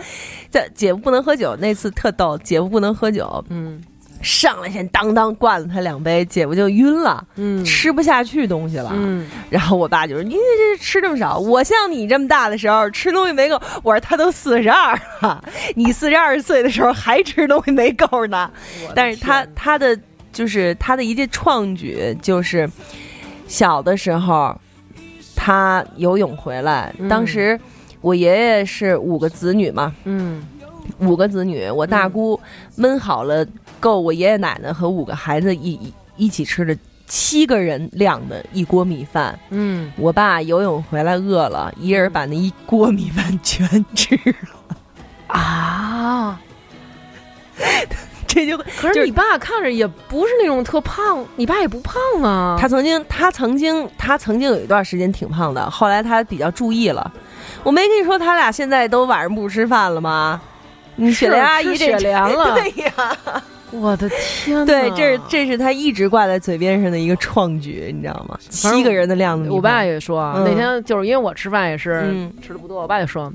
B: 在姐夫不能喝酒，那次特逗，姐夫不能喝酒，
C: 嗯
B: 上来先当当灌了他两杯，姐夫就晕了。
C: 嗯，
B: 吃不下去东西了，
C: 嗯
B: 然后我爸就说：“你这吃这么少，我像你这么大的时候吃东西没够。”我说：“他都四十二了，你四十二岁的时候还吃东西没够呢。”但是他他的就是他的一件创举就是小的时候他游泳回来，
C: 嗯
B: 当时我爷爷是五个子女嘛，
C: 嗯
B: 五个子女，我大姑焖好了够我爷爷奶奶和五个孩子一一一起吃的七个人量的一锅米饭。
C: 嗯，
B: 我爸游泳回来饿了，一人把那一锅米饭全吃了。
C: 啊。
B: 这就
C: 可
B: 是是
C: 你爸看着也不是那种特胖，你爸也不胖啊。
B: 他曾经，他曾经，他曾经有一段时间挺胖的，后来他比较注意了。我没跟你说他俩现在都晚上不吃饭了吗？你雪莲阿姨这
C: 吃雪莲了
B: 对呀，
C: 我的天哪！
B: 对，这是这是他一直挂在嘴边上的一个创举，你知道吗？七个人的量子
C: 我爸也说啊，
B: 嗯
C: 那天就是因为我吃饭也是
B: 嗯
C: 吃的不多，我爸就说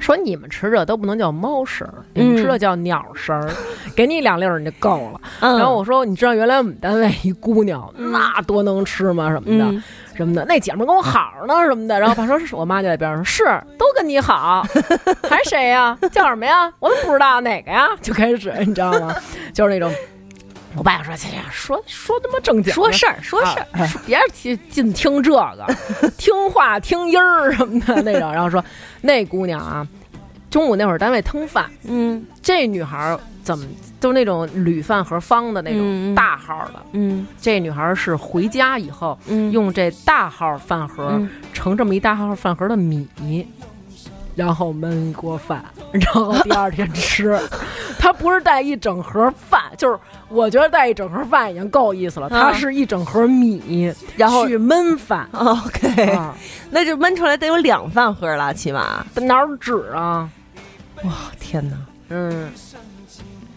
C: 说你们吃这都不能叫猫食儿，你们吃的叫鸟食儿，给你两粒儿你就够了。
B: 嗯
C: 然后我说，你知道原来我们单位一姑娘那多能吃吗？什么的。
B: 嗯
C: 什么的，那姐们儿跟我好呢，什么的。然后爸说是，我妈就在边上说，是都跟你好，还谁呀？叫什么呀？我怎么不知道哪个呀，就开始你知道吗？就是那种，我爸说，说说他妈正经，
B: 说事儿说事儿，
C: 啊别听净听这个，听话听音儿什么的那种。然后说那姑娘啊，中午那会儿单位腾饭，
B: 嗯
C: 这女孩儿怎么都那种铝饭盒方的那
B: 嗯
C: 种
B: 嗯
C: 大号的。
B: 嗯
C: 这女孩儿是回家以后
B: 嗯
C: 用这大号饭盒
B: 嗯
C: 盛这么一大号饭盒的米。然后焖一锅饭，然后第二天吃。她不是带一整盒饭，就是我觉得带一整盒饭已经够意思了。她
B: 嗯
C: 是一整盒米，
B: 然后
C: 去焖饭。
B: OK，
C: 啊，
B: 那就焖出来得有两饭盒了，起码。
C: 哪有纸啊？
B: 哇，天哪！
C: 嗯，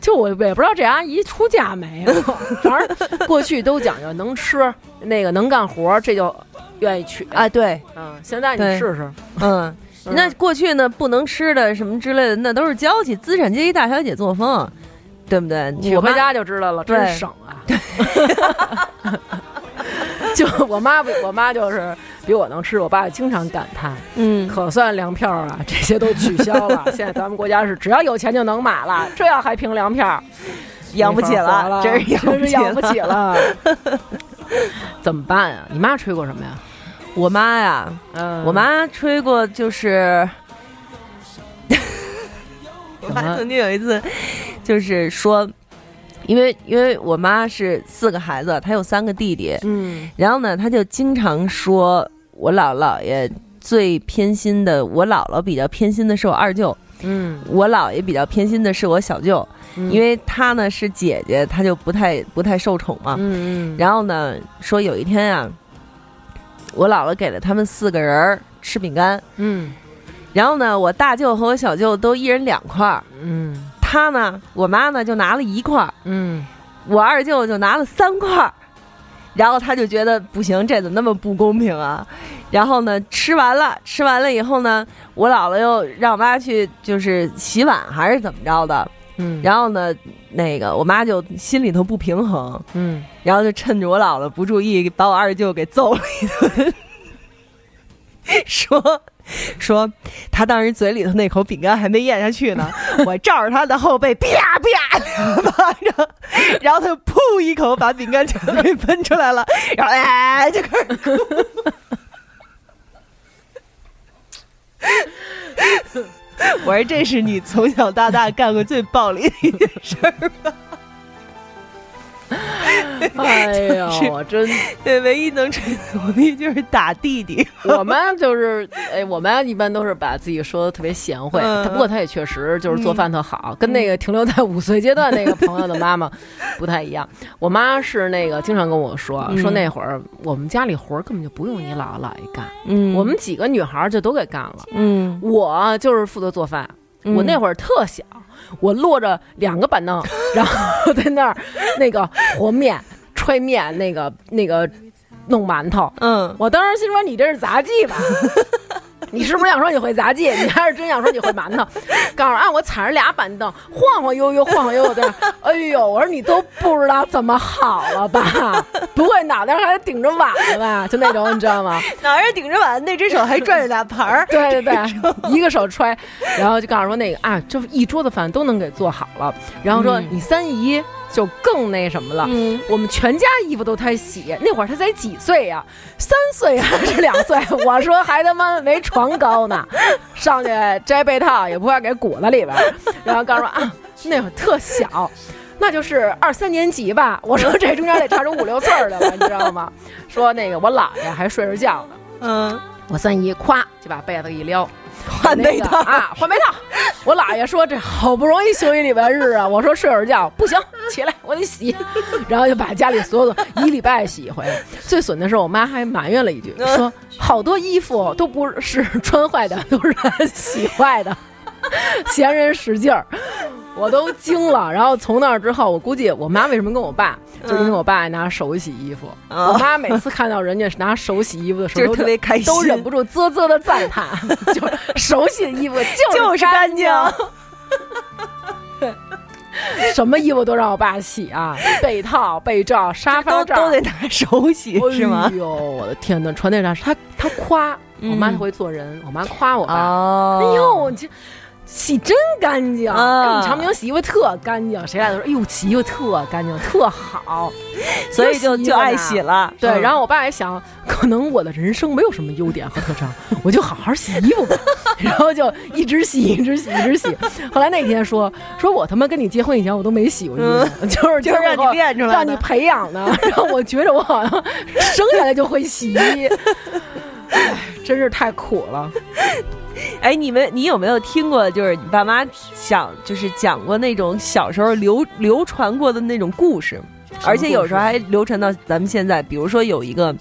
C: 就我也不知道这阿姨出嫁没有，反正过去都讲究能吃，那个能干活，这就愿意娶。
B: 啊，对，
C: 嗯，现在你试试，
B: 嗯，
C: 嗯
B: 那过去呢，不能吃的什么之类的，那都是娇气资产阶级大小姐作风，对不对？
C: 娶回家就知道了，真
B: 对
C: 省啊。就我妈，我妈就是比我能吃，我爸经常感叹，
B: 嗯，
C: 可算粮票啊，这些都取消了。现在咱们国家是只要有钱就能买了，这要还凭粮票，
B: 养不起
C: 了，
B: 真是养
C: 不起了。怎么办呀？你妈吹过什么呀？
B: 我妈呀，
C: 嗯，
B: 我妈吹过，就是我妈曾经有一次，就是说，因为因为我妈是四个孩子，她有三个弟弟，
C: 嗯。
B: 然后呢，她就经常说我姥姥爷最偏心的，我姥姥比较偏心的是我二舅，
C: 嗯，
B: 我姥爷比较偏心的是我小舅，
C: 嗯。
B: 因为她呢是姐姐，她就不太不太受宠嘛。
C: 嗯嗯，
B: 然后呢，说有一天啊，我姥姥给了他们四个人吃饼干，
C: 嗯。
B: 然后呢，我大舅和我小舅都一人两块儿，
C: 嗯
B: 他呢，我妈呢就拿了一块儿，
C: 嗯
B: 我二舅就拿了三块儿，然后他就觉得不行，这怎么那么不公平啊？然后呢，吃完了，吃完了以后呢，我姥姥又让我妈去就是洗碗还是怎么着的，
C: 嗯，
B: 然后呢，那个我妈就心里头不平衡，
C: 嗯
B: 然后就趁着我姥姥不注意，把我二舅给揍了一顿，说说他当时嘴里头那口饼干还没咽下去呢，我照着他的后背啪啪两巴掌，然后他就噗一口把饼干全给喷出来了，然后哎就开始哭。我说这是你从小到大干过最暴力的一件事儿吧？
C: 哎呦，我真，
B: 对，唯一能吹牛逼就是打弟弟。
C: 我妈就是，哎，我妈一般都是把自己说的特别贤惠，
B: 嗯。
C: 不过她也确实就是做饭特好，跟那个停留在五岁阶段那个朋友的妈妈不太一样。我妈是那个经常跟我说，
B: 嗯。
C: 说那会儿我们家里活儿根本就不用你姥姥姥爷干，
B: 嗯。
C: 我们几个女孩儿就都给干了。
B: 嗯，
C: 我就是负责做饭，
B: 嗯。
C: 我那会儿特小，我落着两个板凳，然后在那儿那个和面、揣面，那个那个弄馒头。
B: 嗯
C: 我当时心说你这是杂技吧？你是不是想说你会杂技？你还是真想说你会馒头？告诉啊，我踩着俩板凳晃晃悠悠，晃晃悠悠的。哎呦，我说你都不知道怎么好了吧？不会脑袋还顶着碗了吧？就那种你知道吗？
B: 脑袋顶着碗，那只手还转着俩盘儿。
C: 对对对，一个手揣，然后就告诉说那个啊，就是一桌子饭都能给做好了。然后说
B: 嗯
C: 你三姨就更那什么了。
B: 嗯
C: 我们全家衣服都他洗，那会儿他才几岁呀？三岁还是两岁？我说还他妈没床高呢，上去摘被套也不怕给裹在里边儿。然后告诉说啊，那会儿特小，那就是二三年级吧。我说这中间得差出五六岁了，你知道吗？说那个我姥爷还睡着觉呢。
B: 嗯，
C: 我三姨咵就把被子一撩，那个
B: 换被套
C: 啊，换被套。我姥爷说这好不容易休一礼拜日啊，我说睡会儿觉不行，起来我得洗，然后就把家里所有的一礼拜洗一回。最损的是我妈还埋怨了一句，说好多衣服都不是穿坏的，都是洗坏的，闲人使劲儿。我都惊了。然后从那儿之后，我估计我妈为什么跟我爸，就是因为我爸爱拿手洗衣服。
B: 啊
C: 我妈每次看到人家拿手洗衣服的时候，
B: 就是特别开心
C: 都忍不住啧啧的赞叹，就是手洗的衣服就
B: 就是干净。
C: 什么衣服都让我爸洗啊，被套、被罩、沙发罩
B: 都都得拿手洗是吗
C: 哎？呦，我的天呐，传那啥，他他夸我妈
B: 嗯
C: 会做人，我妈夸我爸，
B: 哦
C: 哎呦，我这洗真干净！
B: 啊
C: 哎你常明洗衣服特干净，谁来都说，哎呦，洗衣服特干净，特好。
B: 所以就
C: 就
B: 爱洗了。
C: 对，
B: 嗯
C: 然后我爸也想，可能我的人生没有什么优点和特长，我就好好洗衣服吧。然后就一直洗，一直洗，一直洗。后来那天说，说我他妈跟你结婚以前我都没洗过衣服，就是
B: 就是让你练出来的
C: 让你培养的。然后我觉得我好像生下来就会洗衣，哎，真是太苦了。
B: 哎，你们你有没有听过？就是你爸妈讲，就是讲过那种小时候流流传过的那种故事，而且有时候还流传到咱们现在。比如说有一个，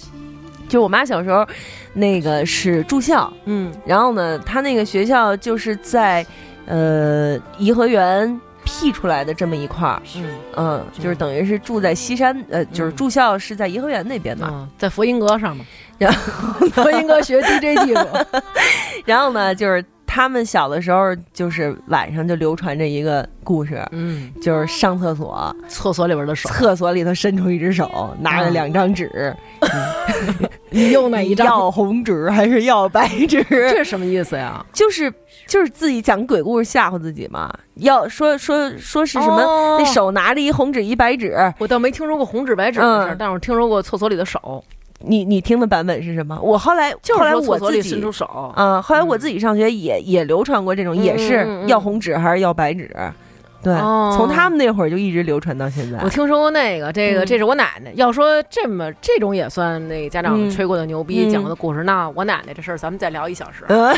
B: 就我妈小时候那个是住校，
C: 嗯
B: 然后呢，她那个学校就是在呃颐和园辟出来的这么一块儿，
C: 嗯
B: 嗯，就是等于是住在西山，呃，就是
C: 嗯
B: 住校是在颐和园那边嘛。
C: 嗯，在佛音阁上嘛，
B: 然后
C: 佛音阁学 DJ 技术，
B: 然后呢，就是他们小的时候，就是晚上就流传着一个故事，
C: 嗯，
B: 就是上厕所，
C: 厕所里边的手，
B: 厕所里头伸出一只手，拿着两张纸，
C: 你用哪一张？
B: 要红纸还是要白纸？
C: 这是什么意思呀？
B: 就是就是自己讲鬼故事吓唬自己嘛。要说说说是什么？
C: 哦
B: 那手拿着一红纸一白纸，
C: 我倒没听说过红纸白纸的事儿，
B: 嗯
C: 但是我听说过厕所里的手，
B: 你你听的版本是什么？我后来
C: 就是
B: 后来我自己
C: 伸出手。
B: 啊、后来我自己上学也、也流传过这种，
C: 嗯
B: 也是
C: 嗯嗯
B: 要红纸还是要白纸。对，
C: 哦
B: 从他们那会儿就一直流传到现在。
C: 我听说过那个，这个
B: 嗯
C: 这是我奶奶。要说这么这种也算那个家长
B: 嗯
C: 吹过的牛逼，
B: 嗯
C: 讲过的故事，那我奶奶这事儿咱们再聊一小时。
B: 嗯
C: 啊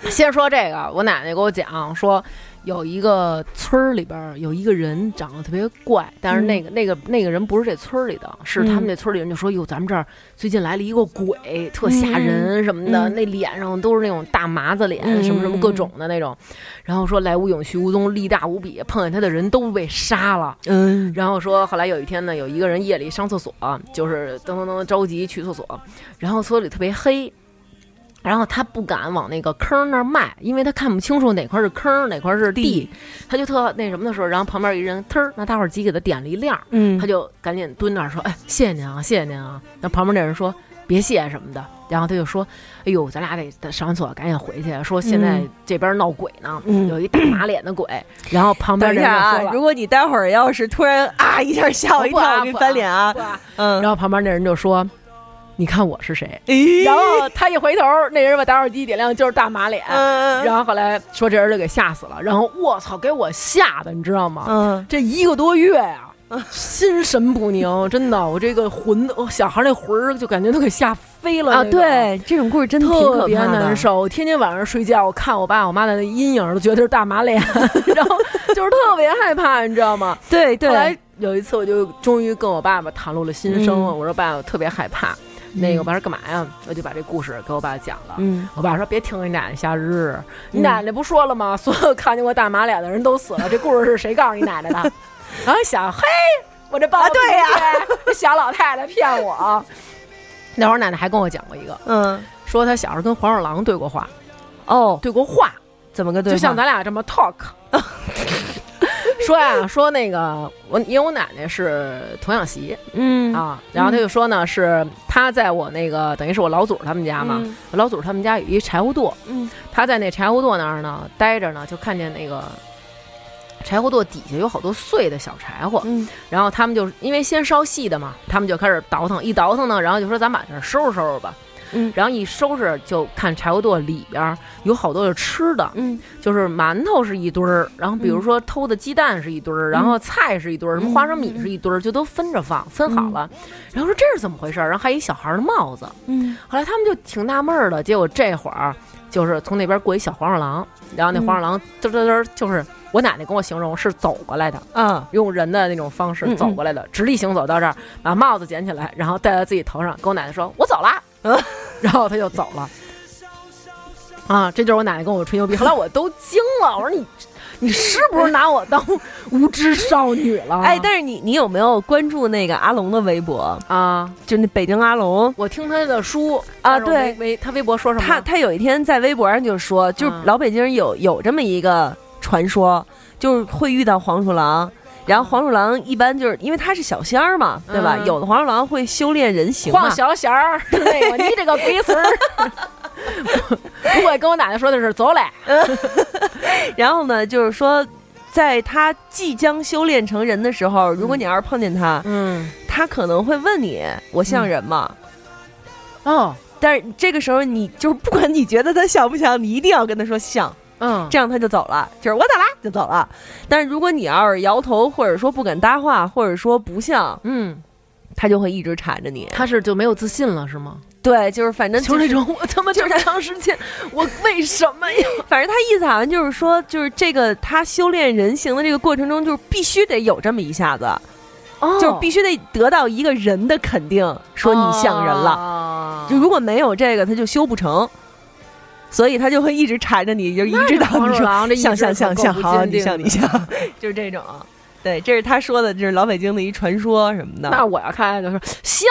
C: 先说这个，我奶奶给我讲说，有一个村儿里边儿有一个人长得特别怪，但是那个、那个那个人不是这村儿里的，是他们那村儿里人就说，哟，咱们这儿最近来了一个鬼，特吓人什么的，
B: 嗯
C: 那脸上都是那种大麻子脸，
B: 嗯。
C: 什么什么各种的那种，然后说来无影去无踪，力大无比，碰见他的人都被杀了。
B: 嗯。
C: 然后说，后来有一天呢，有一个人夜里上厕所，就是噔噔噔着急去厕所，然后厕所里特别黑，然后他不敢往那个坑那儿迈，因为他看不清楚哪块是坑，哪块是地，他就特那什么的时候，然后旁边有一人忒儿拿打火机给他点了一亮，
B: 嗯。
C: 他就赶紧蹲那儿说：“哎，谢谢您啊，谢谢您啊。”然后旁边那人说：“别谢什么的。”然后他就说：“哎呦，咱俩得得上完厕所赶紧回去，说现在
B: 嗯。
C: 这边闹鬼呢，
B: 嗯。
C: 有一大马脸的鬼。”然后旁边那人就说了，
B: 如果你待会儿要是突然啊一下吓我一跳，我给你翻脸啊，
C: 啊。
B: 嗯，
C: 然后旁边那人就说：“你看我是谁？”
B: 咦
C: 然后他一回头，那人把打火机点亮，就是大马脸。
B: 嗯
C: 然后后来说这人就给吓死了。然后我操，给我吓的，你知道吗？
B: 嗯
C: 这一个多月呀、心神不宁，真的，我这个魂，我小孩那魂儿就感觉都给吓飞了
B: 啊，对，这种故事真的
C: 特别难。受。我天天晚上睡觉，我看我爸我妈的那阴影，都觉得是大马脸，然后就是特别害怕，你知道吗？
B: 对
C: 后来，有一次，我就终于跟我爸爸袒露了心声了。
B: 嗯
C: 我说爸，我特别害怕。那个我爸说干嘛呀？我就把这故事给我爸讲了。
B: 嗯，
C: 我爸说别听你奶奶瞎日，你
B: 嗯
C: 奶奶不说了吗？所有看见过大马脸的人都死了。这故事是谁告诉你奶奶的？然后想，嘿，我这包
B: 啊对
C: 呀，这小老太太骗我。那会儿奶奶还跟我讲过一个，
B: 嗯，
C: 说她小时候跟黄鼠狼对过话，
B: 哦，
C: 对过话，
B: 怎么个对？
C: 就像咱俩这么 talk。说呀，说那个我，因为我奶奶是童养媳
B: 嗯。
C: 啊，然后他就说呢，是他在我那个等于是我老祖他们家嘛，
B: 嗯。
C: 我老祖他们家有一柴火垛，
B: 嗯。
C: 他在那柴火垛那儿呢待着呢，就看见那个柴火垛底下有好多碎的小柴火，
B: 嗯。
C: 然后他们就因为先烧细的嘛，他们就开始倒腾，一倒腾呢，然后就说咱把这收拾收拾吧。
B: 嗯
C: 然后一收拾就看柴火垛里边有好多的吃的，
B: 嗯
C: 就是馒头是一堆儿，然后比如说偷的鸡蛋是一堆儿，然后菜是一堆儿，什么花生米是一堆儿，就都分着放，分好了。然后说这是怎么回事儿？然后还有一小孩儿的帽子。
B: 嗯
C: 后来他们就挺纳闷儿的，结果这会儿就是从那边过一小黄鼠狼，然后那黄鼠狼嘚嘚嘚，就是我奶奶跟我形容是走过来的，
B: 嗯，
C: 用人的那种方式走过来的，直立行走到这儿，把帽子捡起来，然后戴在自己头上，跟我奶奶说：“我走啦。” 然后他就走了。啊，这就是我奶奶跟我吹牛逼。后来我都惊了，我说你你是不是拿我当无知少女了？
B: 哎，但是你你有没有关注那个阿龙的微博？
C: 啊，
B: 就那北京阿龙，
C: 我听他的书
B: 啊对
C: 微他微博说什么？
B: 他他有一天在微博上就说，就老北京有有这么一个传说，就是会遇到黄鼠狼。然后黄鼠狼一般就是因为它是小仙儿嘛，对吧？
C: 嗯
B: 有的黄鼠狼会修炼人形嘛
C: 晃，小仙儿，那个你这个龟孙儿。不过跟我奶奶说的是走嘞，
B: 然后呢，就是说，在他即将修炼成人的时候，如果你要是碰见他，
C: 嗯，
B: 他可能会问你：“我像人吗？”
C: 哦，
B: 但是这个时候，你就是不管你觉得他像不像，你一定要跟他说像，
C: 嗯，
B: 这样他就走了，就是我走啦就走了。但是如果你要是摇头，或者说不敢搭话，或者说不像，
C: 嗯，
B: 他就会一直缠着你。
C: 他是就没有自信了是吗？
B: 对，就是反正
C: 就是那种我他妈这么长时间，我为什么呀？
B: 反正他意思好像就是说，就是这个他修炼人形的这个过程中，就是必须得有这么一下子，
C: 哦
B: 就是必须得得到一个人的肯定，说你像人了。
C: 了
B: 就如果没有这个，他就修不成，所以他就会一直缠着你，就一直到你说像像像像好，你像你像，就是这种。对，这是他说的，这是老北京的一传说什么的。
C: 那我要看就说像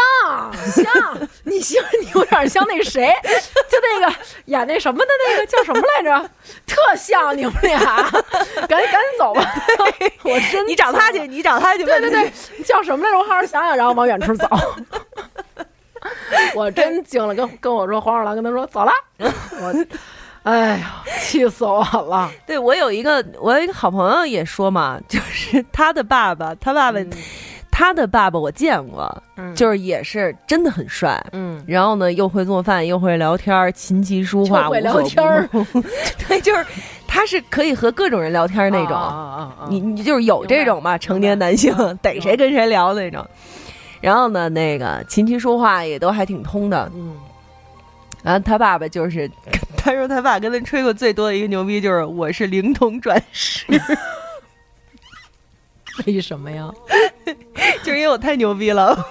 C: 像，你像你有点像那谁，就那个演那什么的那个叫什么来着，特像你们俩，赶紧赶紧走吧，我真
B: 你找他去，你找他去。
C: 对对对，叫什么来着？我好好想想，然后往远处走。我真惊了，跟跟我说黄鼠狼跟他说走了，我，哎呀，气死我了。
B: 对，我有一个我有一个好朋友也说嘛，就是他的爸爸，他爸爸，他的爸爸我见过，
C: 嗯
B: 就是也是真的很帅。
C: 嗯，
B: 然后呢，又会做饭，又会聊天，琴棋书画
C: 会聊天儿。
B: 对，就是他是可以和各种人聊天那种。
C: 啊啊啊
B: 你你就是有这种嘛，成年男性逮谁跟谁聊那种。然后呢，那个琴棋书画也都还挺通的。
C: 嗯，
B: 然后他爸爸就是，他说他爸跟他吹过最多的一个牛逼就是我是灵童转世，
C: 为什么呀？
B: 就是因为我太牛逼了。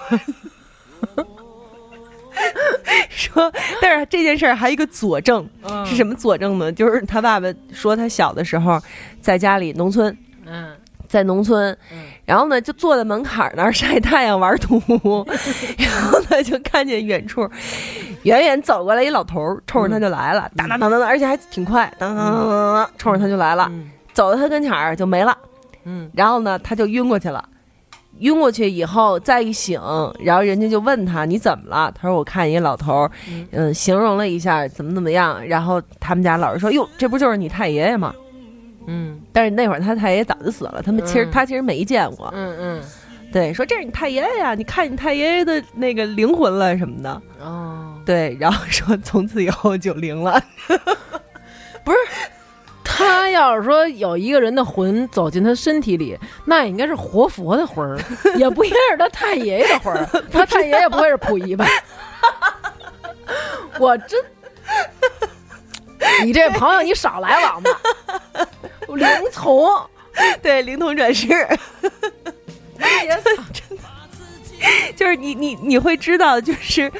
B: 说，但是这件事儿还有一个佐证，是什么佐证呢？就是他爸爸说他小的时候在家里农村，
C: 嗯
B: 在农村，然后呢就坐在门槛儿那儿晒太阳玩土，然后呢就看见远处远远走过来一老头儿，冲着他就来了，当当当当当，而且还挺快，当当当当当，冲着他就来了，
C: 嗯
B: 走到他跟前儿就没了，
C: 嗯
B: 然后呢他就晕过去了。晕过去以后再一醒，然后人家就问他你怎么了？他说我看一老头儿，嗯，形容了一下怎么怎么样，然后他们家老人说哟，这不就是你太爷爷吗？
C: 嗯
B: 但是那会儿他太爷爷早就死了，他们其实、
C: 嗯
B: 他其实没见过。
C: 嗯嗯，
B: 对，说这是你太爷爷呀，你看你太爷爷的那个灵魂了什么的。
C: 哦，
B: 对，然后说从此以后就灵了。
C: 不是他要是说有一个人的魂走进他身体里，那应该是活佛的魂儿，也不应该是他太爷爷的魂儿。他太爷爷不会是溥仪吧？我真，你这朋友你少来往吧。灵童，
B: 对，灵童转世。真的就是你你你会知道，就是。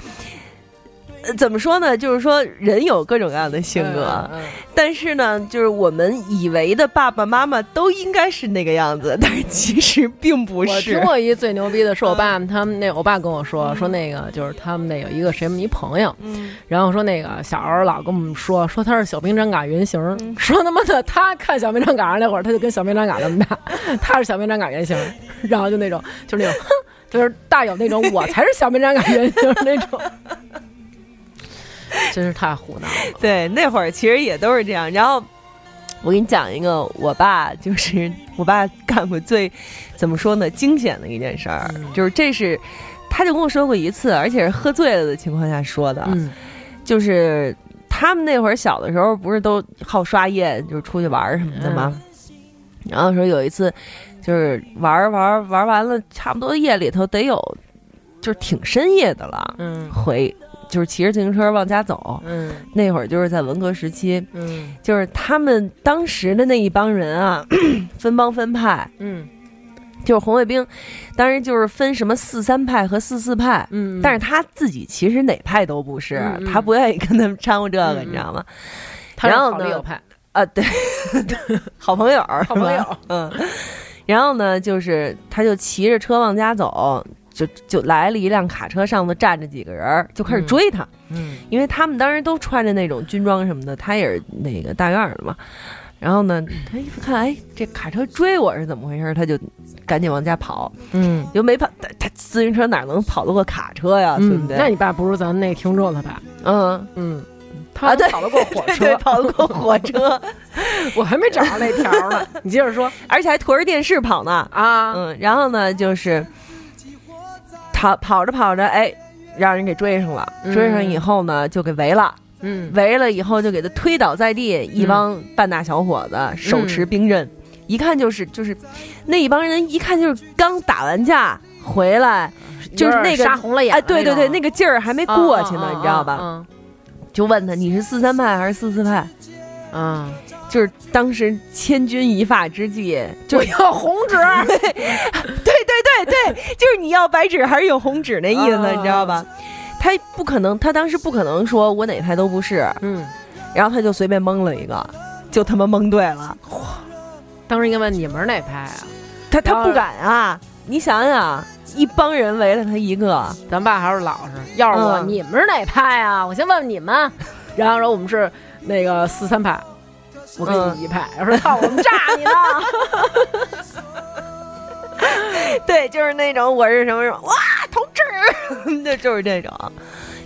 B: 呃怎么说呢？就是说，人有各种各样的性格，
C: 嗯
B: 但是呢，就是我们以为的爸爸妈妈都应该是那个样子，但是其实并不是
C: 我听
B: 是。
C: 过一最牛逼的是我爸他们那我爸跟我说说那个就是他们那有一个谁们一朋友，
B: 嗯。
C: 然后说那个小时候老跟我们说说他是小兵张嘎原型，
B: 嗯。
C: 说他妈的他看小兵张嘎那会儿他就跟小兵张嘎那么大，他是小兵张嘎原型，然后就那种就是那种哼，就是大有那种我才是小兵张嘎原型那种，真是太胡闹了。
B: 对，那会儿其实也都是这样。然后我给你讲一个，我爸就是我爸干过最怎么说呢惊险的一件事儿，
C: 嗯
B: 就是这是他就跟我说过一次，而且是喝醉了的情况下说的，
C: 嗯
B: 就是他们那会儿小的时候不是都好刷夜，就是出去玩什么的吗？然后说有一次就是玩玩玩完了，差不多夜里头得有就是挺深夜的了，
C: 嗯
B: 回就是骑着自行车往家走。
C: 嗯
B: 那会儿就是在文革时期，
C: 嗯
B: 就是他们当时的那一帮人啊，分帮分派，
C: 嗯
B: 就是红卫兵，当然就是分什么四三派和四四派，
C: 嗯，
B: 但是他自己其实哪派都不是，他不愿意跟他们掺和这个，你知道吗？
C: 他是
B: 然后呢
C: 好友派，
B: 啊，对，好朋友，
C: 好朋友，
B: 嗯。然后呢，就是他就骑着车往家走，就就来了一辆卡车，上头站着几个人儿，就开始追他。
C: 嗯
B: 因为他们当时都穿着那种军装什么的，他也是那个大院儿的嘛。然后呢，他一看，哎，这卡车追我是怎么回事儿？他就赶紧往家跑，
C: 嗯
B: 就没跑，他他自行车哪能跑得过卡车呀？对不对？
C: 那你爸不如咱那听众的爸，
B: 嗯，
C: 嗯，他跑得过火
B: 对对，
C: 车，
B: 跑得过火 车，
C: 我还没找着那条呢，你接着说
B: 而且还驮着电视跑呢。
C: 啊，
B: 嗯，然后呢，就是跑跑着跑着，哎，让人给追上了。
C: 嗯
B: 追上以后呢，就给围了。
C: 嗯
B: 围了以后就给他推倒在地，一帮半大小伙子手持兵刃，一看就是就是那一帮人一看就是刚打完架回来，就是那个
C: 杀红了眼
B: 哎，对对对，那
C: 个
B: 个劲儿还没过去呢，你知道吧？
C: 嗯
B: 就问他你是四三派还是四四派？
C: 嗯，
B: 就是当时千钧一发之际，就
C: 我要红纸，
B: 对对对对，就是你要白纸还是有红纸那意思，
C: 啊
B: 你知道吧？他不可能，他当时不可能说我哪派都不是，
C: 嗯，
B: 然后他就随便蒙了一个，就他妈蒙对了。
C: 当时应该问你们是哪派啊？
B: 他他不敢啊！你想想，一帮人围了他一个，
C: 咱爸还是老实，要是我，
B: 嗯
C: 你们是哪派啊？我先问问你们，然后说我们是那个四三派，我跟
B: 嗯
C: 你一派，我说操，我们炸你呢，
B: 对，就是那种我是什么什么哇，同志，就就是这种，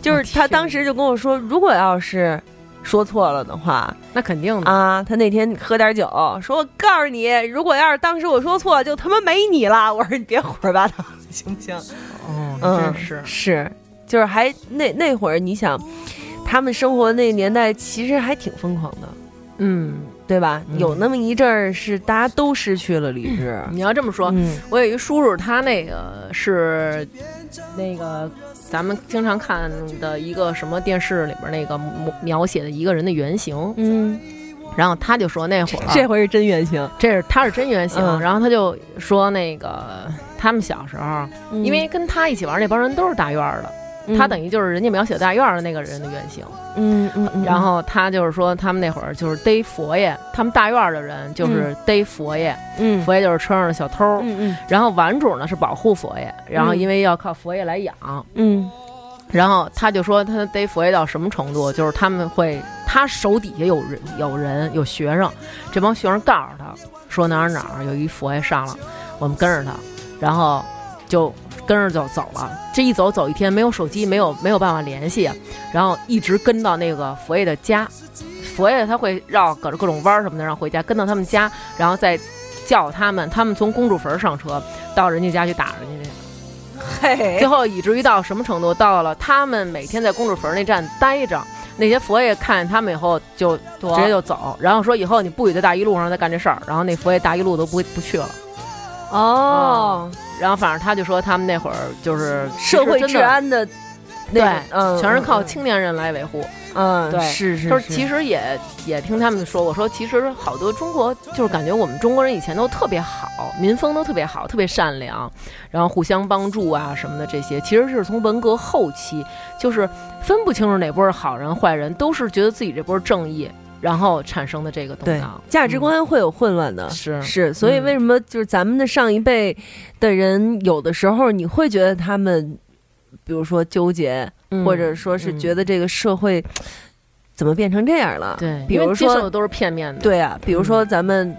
B: 就是他当时就跟我说，如果要是说错了的话
C: 那肯定的，
B: 啊，他那天喝点酒，说我告诉你，如果要是当时我说错，就他妈没你了。我说你别胡说八道，行不行？
C: 哦，
B: 嗯，
C: 真是，
B: 是，就是还那那会儿，你想，他们生活那个年代，其实还挺疯狂的。
C: 嗯，
B: 对吧？
C: 嗯。
B: 有那么一阵儿是大家都失去了理智。
C: 你要这么说，
B: 嗯。
C: 我有一叔叔，他那个是那个咱们经常看的一个什么电视里边那个描描写的一个人的原型，
B: 嗯，
C: 然后他就说那会儿
B: 这回是真原型，
C: 这是他是真原型，
B: 嗯。
C: 然后他就说那个他们小时候，因为跟他一起玩那帮人都是大院儿的，他等
B: 于
C: 于就是人家描写大院儿的那个人的原型。
B: 嗯嗯嗯，
C: 然后他就是说他们那会儿就是逮佛爷，他们大院儿的人就是逮佛爷，
B: 嗯。
C: 佛爷就是车上的小偷。
B: 嗯嗯。
C: 然后顽主呢是保护佛爷，然后因为要靠佛爷来养，
B: 嗯。
C: 然后他就说他逮佛爷到什么程度，就是他们会他手底下有人有人有学生，这帮学生告诉他说哪儿哪儿有一佛爷上了，我们跟着他，然后就跟着就走了。这一走走一天，没有手机，没有没有办法联系，然后一直跟到那个佛爷的家。佛爷他会绕各各种弯儿什么的，然后回家跟到他们家，然后再叫他们，他们从公主坟上车到人家家去打人家去。
B: 嘿
C: 最后以至于到什么程度？到了他们每天在公主坟那站待着，那些佛爷看见他们以后就直接就走，然后说以后你不许在大一路上再干这事儿，然后那佛爷大一路都不不去了。
B: 哦，
C: 然后反正他就说他们那会儿就是
B: 社会治，安的
C: 对，
B: 嗯，
C: 全是靠
B: 嗯
C: 青年人来维护。
B: 嗯，
C: 对
B: 是是，
C: 就是其实也也听他们说，我说其实好多中国就是感觉我们中国人以前都特别好，民风都特别好，特别善良，然后互相帮助啊什么的这些，其实是从文革后期就是分不清楚哪波是好人坏人，都是觉得自己这波正义，然后产生的这个动
B: 对
C: 荡。
B: 价值观会有混乱的。
C: 是
B: 是，所以
C: 嗯
B: 为什么就是咱们的上一辈的人，有的时候你会觉得他们，比如说纠结，
C: 嗯
B: 或者说是觉得这个社会怎么变成这样了？
C: 对，
B: 比如说
C: 的都是片面的。，
B: 对啊，比如说咱们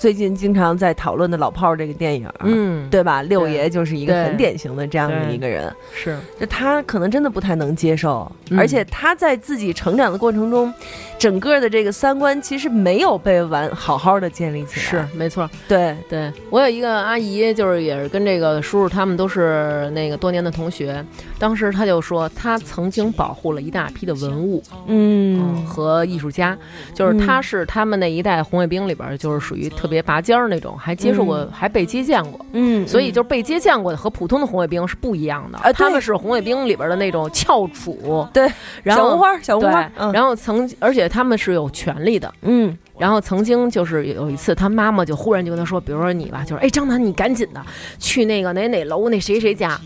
B: 最近经常在讨论的老炮儿这个电影，，
C: 嗯，
B: 对吧？六爷就是一个很典型的这样的一个人，
C: 是
B: 就他可能真的不太能接受，
C: 嗯
B: 而且他在自己成长的过程中，整个的这个三观其实没有被完好好的建立起来。
C: 是，没错。
B: 对，
C: 对我有一个阿姨，就是也是跟这个叔叔他们都是那个多年的同学。当时他就说，他曾经保护了一大批的文物，
B: 嗯。
C: 和艺术家，就是他是他们那一代红卫兵里边儿，就是属于特别拔尖儿那种，还接受过，还被接见过。
B: 嗯，
C: 所以就是被接见过的和普通的红卫兵是不一样的，
B: 啊
C: 他们是红卫兵里边的那种翘楚，
B: 对，
C: 然后
B: 小红花，小红
C: 对
B: 花，，嗯。
C: 然后曾而且他们是有权利的，
B: 嗯。
C: 然后曾经就是有一次，他妈妈就忽然就跟他说，比如说你吧，就是哎，张楠，你赶紧的去那个哪哪楼那谁谁家。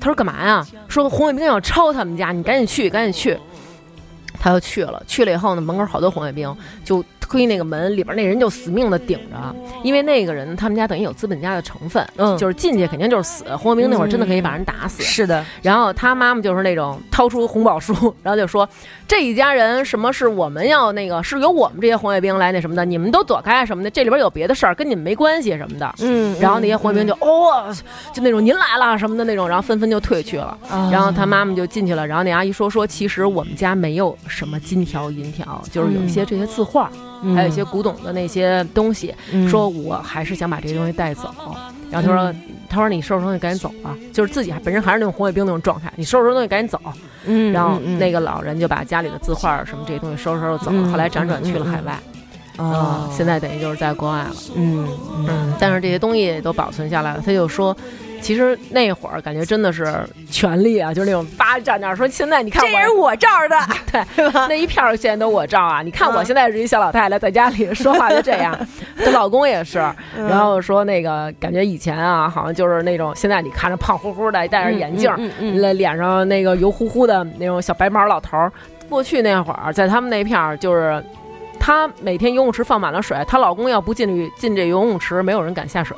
C: 他说干嘛呀？说红卫兵要抄他们家，你赶紧去，赶紧去。他就去了，去了以后呢，门口好多红卫兵就推那个门，里边那人就死命的顶着，因为那个人他们家等于有资本家的成分，
B: 嗯
C: 就是进去肯定就是死。黄卫兵那会儿真的可以把人打死。
B: 是的，
C: 然后他妈妈就是那种掏出红宝书，然后就说这一家人什么是我们要那个是由我们这些红卫兵来那什么的，你们都躲开什么的，这里边有别的事儿跟你们没关系什么的。
B: 嗯
C: 然后那些红卫兵就哦，就那种您来了什么的那种，然后纷纷就退去了。
B: 啊
C: 然后他妈妈就进去了，然后那阿姨说说，其实我们家没有什么金条银条，就是有一些这些字画，还有一些古董的那些东西。
B: 嗯
C: 说我还是想把这些东西带走。然后他说，他说你收拾东西赶紧走吧，就是自己还本身还是那种红卫兵那种状态，你收拾东西赶紧走。
B: 嗯，
C: 然后
B: 嗯
C: 那个老人就把家里的字画什么这些东西收拾收拾走了，
B: 嗯
C: 后来辗转去了海外。
B: 啊，
C: 现在等于就是在国外了。
B: 嗯
C: 嗯，但是这些东西都保存下来了。他就说，其实那会儿感觉真的是权力啊，就是那种叭站那儿说，现在你看我
B: 这人我照的，
C: 对那一票现在都我照啊！你看我现在是一小老太太，在家里说话就这样。她老公也是，然后说那个感觉以前啊，好像就是那种现在你看着胖乎乎的，戴着眼镜，
B: 嗯嗯
C: 脸脸上那个油乎乎的那种小白毛老头儿。过去那会儿，在他们那片儿就是。她每天游泳池放满了水，她老公要不进去进这游泳池，没有人敢下水。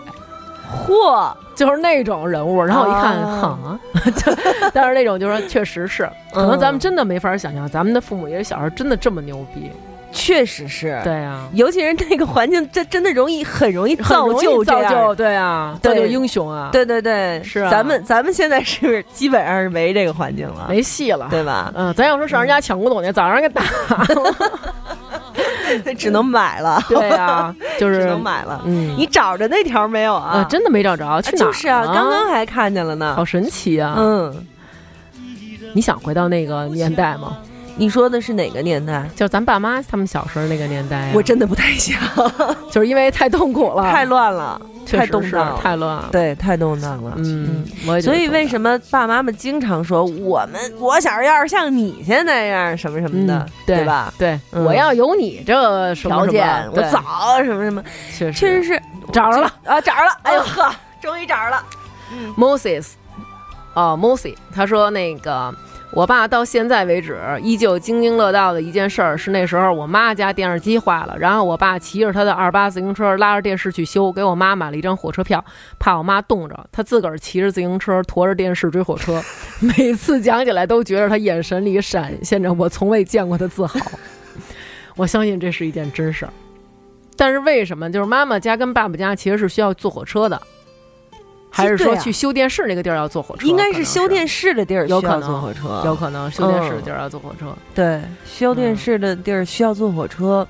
B: 嚯，
C: 就是那种人物，然后我一看，
B: 啊。
C: 但是那种就是说，确实是，可能
B: 嗯
C: 咱们真的没法想象，咱们的父母也是小时候真的这么牛逼，
B: 确实是，
C: 对啊，
B: 尤其是那个环境，这真的容易很容易造就
C: 造就，对啊，造就英雄啊，，
B: 对对对，
C: 是啊。
B: 咱们咱们现在是基本上是没这个环境了，
C: 没戏了，
B: 对吧？
C: 嗯，咱要说上人家抢古董去，早让人给打了，
B: 只能买了，
C: 对啊，就是
B: 只能买了。
C: 嗯，
B: 你找着那条没有啊
C: 啊？真的没找着，去哪儿
B: 就是啊，刚刚还看见了呢
C: 好。神奇啊！
B: 嗯，
C: 你想回到那个年代吗？
B: 你说的是哪个年代？
C: 就是咱爸妈他们小时候那个年代呀，
B: 我真的不太想，
C: 就是因为太痛苦了，
B: 太乱了，太动荡了，
C: 太乱了，
B: 对，太动荡了。
C: 嗯，我也
B: 所以为？什么爸妈们经常说我们我小时候要是像你现在那样什么什么的
C: 嗯，对
B: 对吧？
C: 对，
B: 嗯
C: 我要有你这什么什么
B: 条件我早什么什么，
C: 确实
B: 确实是
C: 找着了
B: 啊，找着了！哎呦呵，终于找着了。
C: Moses，哦，Moses，他说那个我爸到现在为止依旧津津乐道的一件事儿是那时候我妈家电视机坏了，然后我爸骑着他的二八自行车拉着电视去修，给我妈买了一张火车票，怕我妈冻着，他自个儿骑着自行车驮着电视追火车，每次讲起来都觉得他眼神里闪现着我从未见过的自豪。我相信这是一件真事儿，但是为什么就是妈妈家跟爸爸家其实是需要坐火车的？还是说去修电视那个地儿要坐火车？
B: 应该是修电视的地儿需要
C: 有可能
B: 坐火车，
C: 有可能修电视的地儿要坐火车。
B: 对修电视的地儿需要坐火车，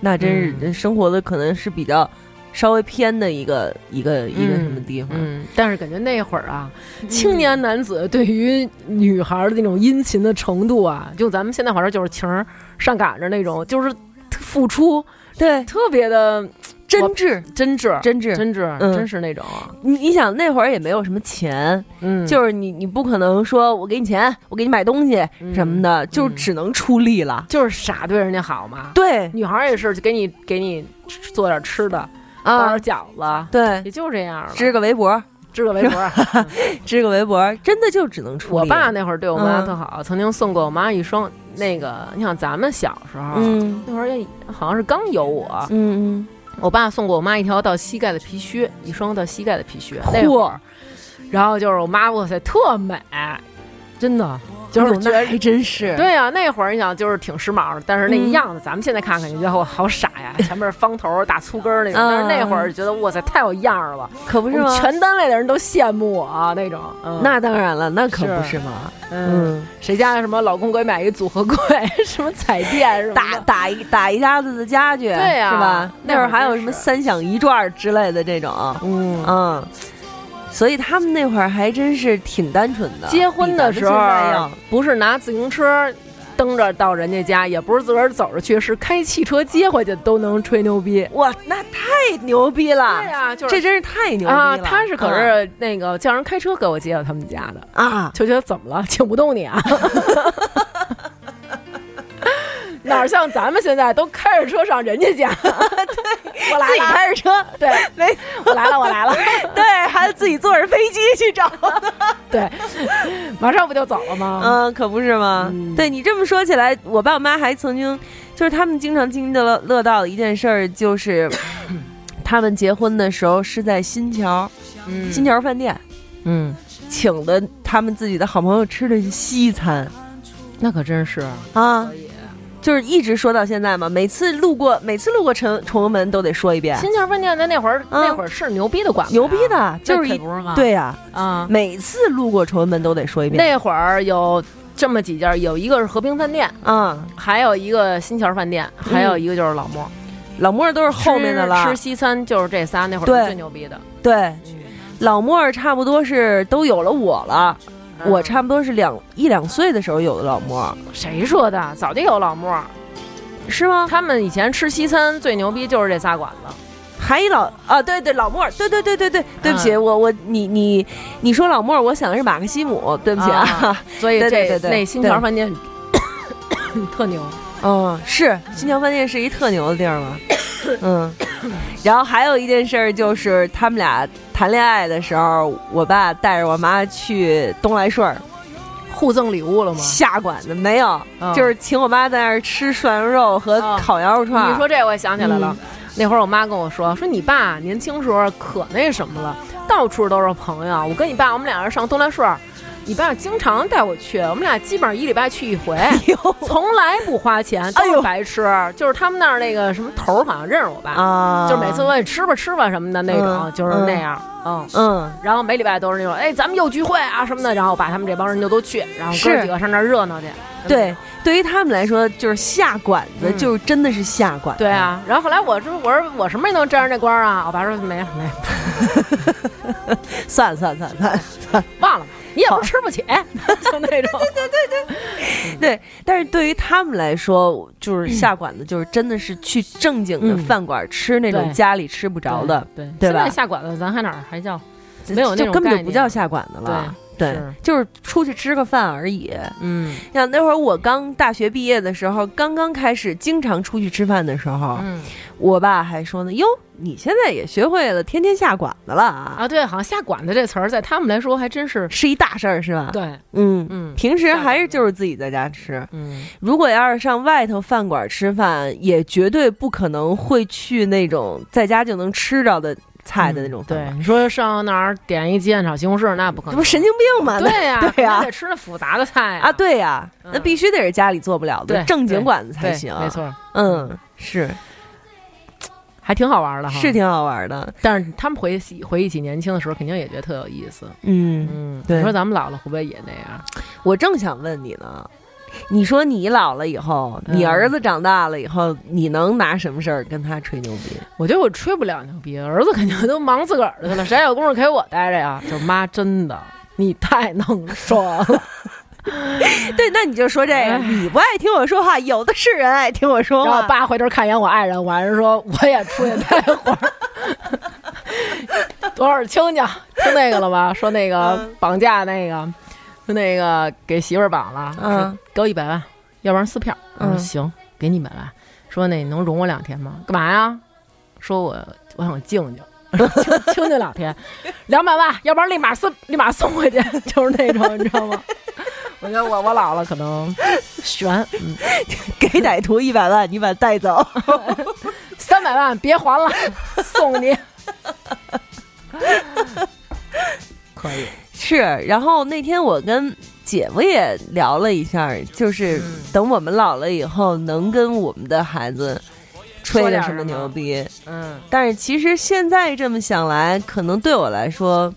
B: 那真是
C: 嗯。
B: 生活的可能是比较稍微偏的一个一个一个
C: 嗯
B: 什么地方。
C: 嗯，但是感觉那会儿啊，青年男子对于女孩的那种殷勤的程度啊，就咱们现在话说就是情儿上赶着那种，就是付出
B: 对，
C: 特别的
B: 真挚
C: 真挚，
B: 真挚。
C: 真挚，
B: 嗯
C: 真是那种，
B: 你你想那会儿也没有什么钱，
C: 嗯，
B: 就是你你不可能说我给你钱，我给你买东西
C: 嗯
B: 什么的，就只能出力了。
C: 就是傻对人家好嘛。
B: 对
C: 女孩儿也是，就给你给你做点吃的，包
B: 啊
C: 点，饺子，
B: 对，
C: 也就这样了。
B: 织个围脖，
C: 织个围脖
B: 织 个围脖，真的就只能出力。
C: 我爸那会儿对我妈
B: 嗯
C: 特好，曾经送过我妈一双那个，你想咱们小时候，
B: 嗯
C: 那会儿也好像是刚有我，
B: 嗯
C: 我爸送过我妈一条到膝盖的皮靴，一双到膝盖的皮靴。
B: 嚯
C: 那会儿，然后就是我妈，哇塞，特美，真的就是觉得。
B: 哦那还真是。
C: 对呀、那会儿你想就是挺时髦的，但是那样子，咱们现在看看你觉得我好傻呀，前面方头大粗跟儿那种，但是那会儿觉得哇塞太有样儿了，
B: 可不是吗？
C: 全单位的人都羡慕我、啊、那种。嗯、
B: 那当然了，那可不是嘛。
C: 嗯，
B: 嗯，
C: 谁家什么老公给买一组合柜，什么彩电什么
B: 打打一打一家子的家具，
C: 对呀
B: 是吧？
C: 那会儿
B: 那会儿还有什么三响一转之类的这种，
C: 嗯，
B: 嗯，所以他们那会儿还真是挺单纯的。
C: 结婚的时候不是拿自行车蹬着到人家家，也不是自个儿走着去，是开汽车接回去都能吹牛逼。
B: 哇，那太牛逼了！
C: 对呀、就是
B: 这真是太牛逼了
C: 啊，他是可是那个叫人开车给我接到他们家的，
B: 啊，
C: 就觉得怎么了，请不动你啊？哪儿像咱们现在都开着车上人家家？对，我来
B: 自己
C: 了，
B: 开着车，
C: 对，
B: 没
C: 我来了，我来了。
B: 对，还自己坐着飞机去找。
C: 对，马上不就走了吗？
B: 嗯，可不是吗？
C: 嗯
B: 对你这么说起来，我爸我妈还曾经，就是他们经常津津乐乐道的一件事儿，就是他们结婚的时候是在新桥，
C: 嗯
B: 新桥饭店
C: 嗯，
B: 请的他们自己的好朋友吃的西餐
C: 那可真是
B: 啊，就是一直说到现在嘛。每次路过，每次路过崇崇文门都得说一遍，
C: 新桥饭店在那会儿，
B: 嗯
C: 那会儿是牛逼的馆子呀，
B: 牛逼的，就是？对呀、
C: 啊，
B: 每次路过崇文门都得说一遍。
C: 那会儿有这么几家，有一个是和平饭店，
B: 啊、
C: 还有一个新桥饭店，还有一个就是老莫。
B: 老莫都是后面的了，
C: 吃吃西餐就是这仨，那会儿最牛逼的。
B: 对，老莫差不多是都有了我了。
C: 嗯
B: 我差不多是两一两岁的时候有的老莫，
C: 谁说的？早就有老莫。
B: 是吗？
C: 他们以前吃西餐最牛逼就是这仨馆子。
B: 还一老啊，对对，老莫儿，对对对对对，对不起，
C: 嗯
B: 我我你你你说老莫儿，我想的是马克西姆，对不起啊，
C: 啊所以
B: 对对对
C: 那新桥饭店 特牛。
B: 嗯，是新桥饭店是一特牛的地儿吗？嗯，然后还有一件事儿就是他们俩谈恋爱的时候，我爸带着我妈去东来顺儿
C: 互赠礼物了吗？
B: 下馆子，没有，
C: 嗯
B: 就是请我妈在那儿吃涮羊肉和
C: 哦
B: 烤羊肉串儿。
C: 你说这我也想起来了。
B: 嗯
C: 那会儿我妈跟我说，说你爸年轻时候可那什么了，到处都是朋友。我跟你爸，我们俩人上东来顺儿，你爸经常带我去，我们俩基本上一礼拜去一回，从来不花钱，都是白吃。就是他们那儿那个什么头儿好像认识我爸，
B: 啊，
C: 就是每次问吃吧吃吧什么的那种，
B: 嗯
C: 就是那样。嗯，
B: 嗯，
C: 然后每礼拜都是那种，哎，咱们又聚会啊什么的，然后我把他们这帮人就都去，然后哥几个上那儿热闹去。
B: 对，对于他们来说，就是下馆子，
C: 嗯
B: 就真的是下馆子。
C: 对，啊，然后后来我说我说我什么也能沾上这光啊？我爸说没没
B: 算了算了算了算了算了。
C: 忘了吧，你也不是吃不起，就那种。
B: 对对对对对，但是对于他们来说，就是下馆子，就是真的是去正经的
C: 嗯。
B: 饭馆吃那种家里吃不着的，
C: 对
B: 对。吧？
C: 现在下馆子咱还哪儿还叫没有那
B: 就
C: 种
B: 根本就不叫下馆子了。对
C: 是，
B: 就是出去吃个饭而已。
C: 嗯。
B: 像那会儿我刚大学毕业的时候，刚刚开始经常出去吃饭的时候，
C: 嗯。
B: 我爸还说呢：“哟，你现在也学会了天天下馆子了啊，
C: 啊，对，好像下馆子这词儿在他们来说还真是
B: 是一大事儿，是吧？”
C: 对，
B: 嗯。
C: 嗯
B: 平时还是就是自己在家吃，
C: 嗯。
B: 如果要是上外头饭馆吃饭，也绝对不可能会去那种在家就能吃着的菜的那种饭
C: 对，你说上哪儿点一鸡蛋炒西红柿，那不可能，
B: 这不神经病吗？
C: 对呀，
B: 对呀
C: 得吃那复杂的菜
B: 啊，对呀，
C: 嗯
B: 那必须得是家里做不了的正经馆子才行。
C: 没，错，
B: 嗯，是
C: 还挺好玩的哈。
B: 是，挺好玩的。
C: 但是他们回忆回忆起年轻的时候，肯定也觉得特有意思。
B: 嗯，
C: 嗯，你说咱们老了会不会也那样？
B: 我正想问你呢。你说你老了以后，你
C: 嗯
B: 儿子长大了以后，你能拿什么事儿跟他吹牛逼？
C: 我觉得我吹不了牛逼，儿子肯定都忙自个儿的去了，谁还有功夫陪我待着呀？就妈，真的，你太能说了。
B: 对，那你就说这个，
C: 哎
B: 你不爱听我说话，有的是人爱听我说话。
C: 然后爸回头看一眼我爱人，我爱人说我也出去待会儿。多少亲家听那个了吧？说那个绑架那个，说那个给媳妇儿绑了，
B: 嗯
C: 说给我一百万，要不然撕票。我说
B: 嗯
C: 行，给你一百万。说那能容我两天吗？干嘛呀？说我我想静静。清清静两天，两百万，要不然立马送立马送回去，就是那种，你知道吗？我觉得我我老了可能悬，嗯，
B: 给歹徒一百万，你把他带走。
C: 三百万别还了，送你。可以，
B: 是，然后那天我跟姐夫也聊了一下，就是
C: 嗯
B: 等我们老了以后，能跟我们的孩子吹的什么
C: 点什么
B: 牛逼。
C: 嗯，
B: 但是其实现在这么想来，可能对我来说，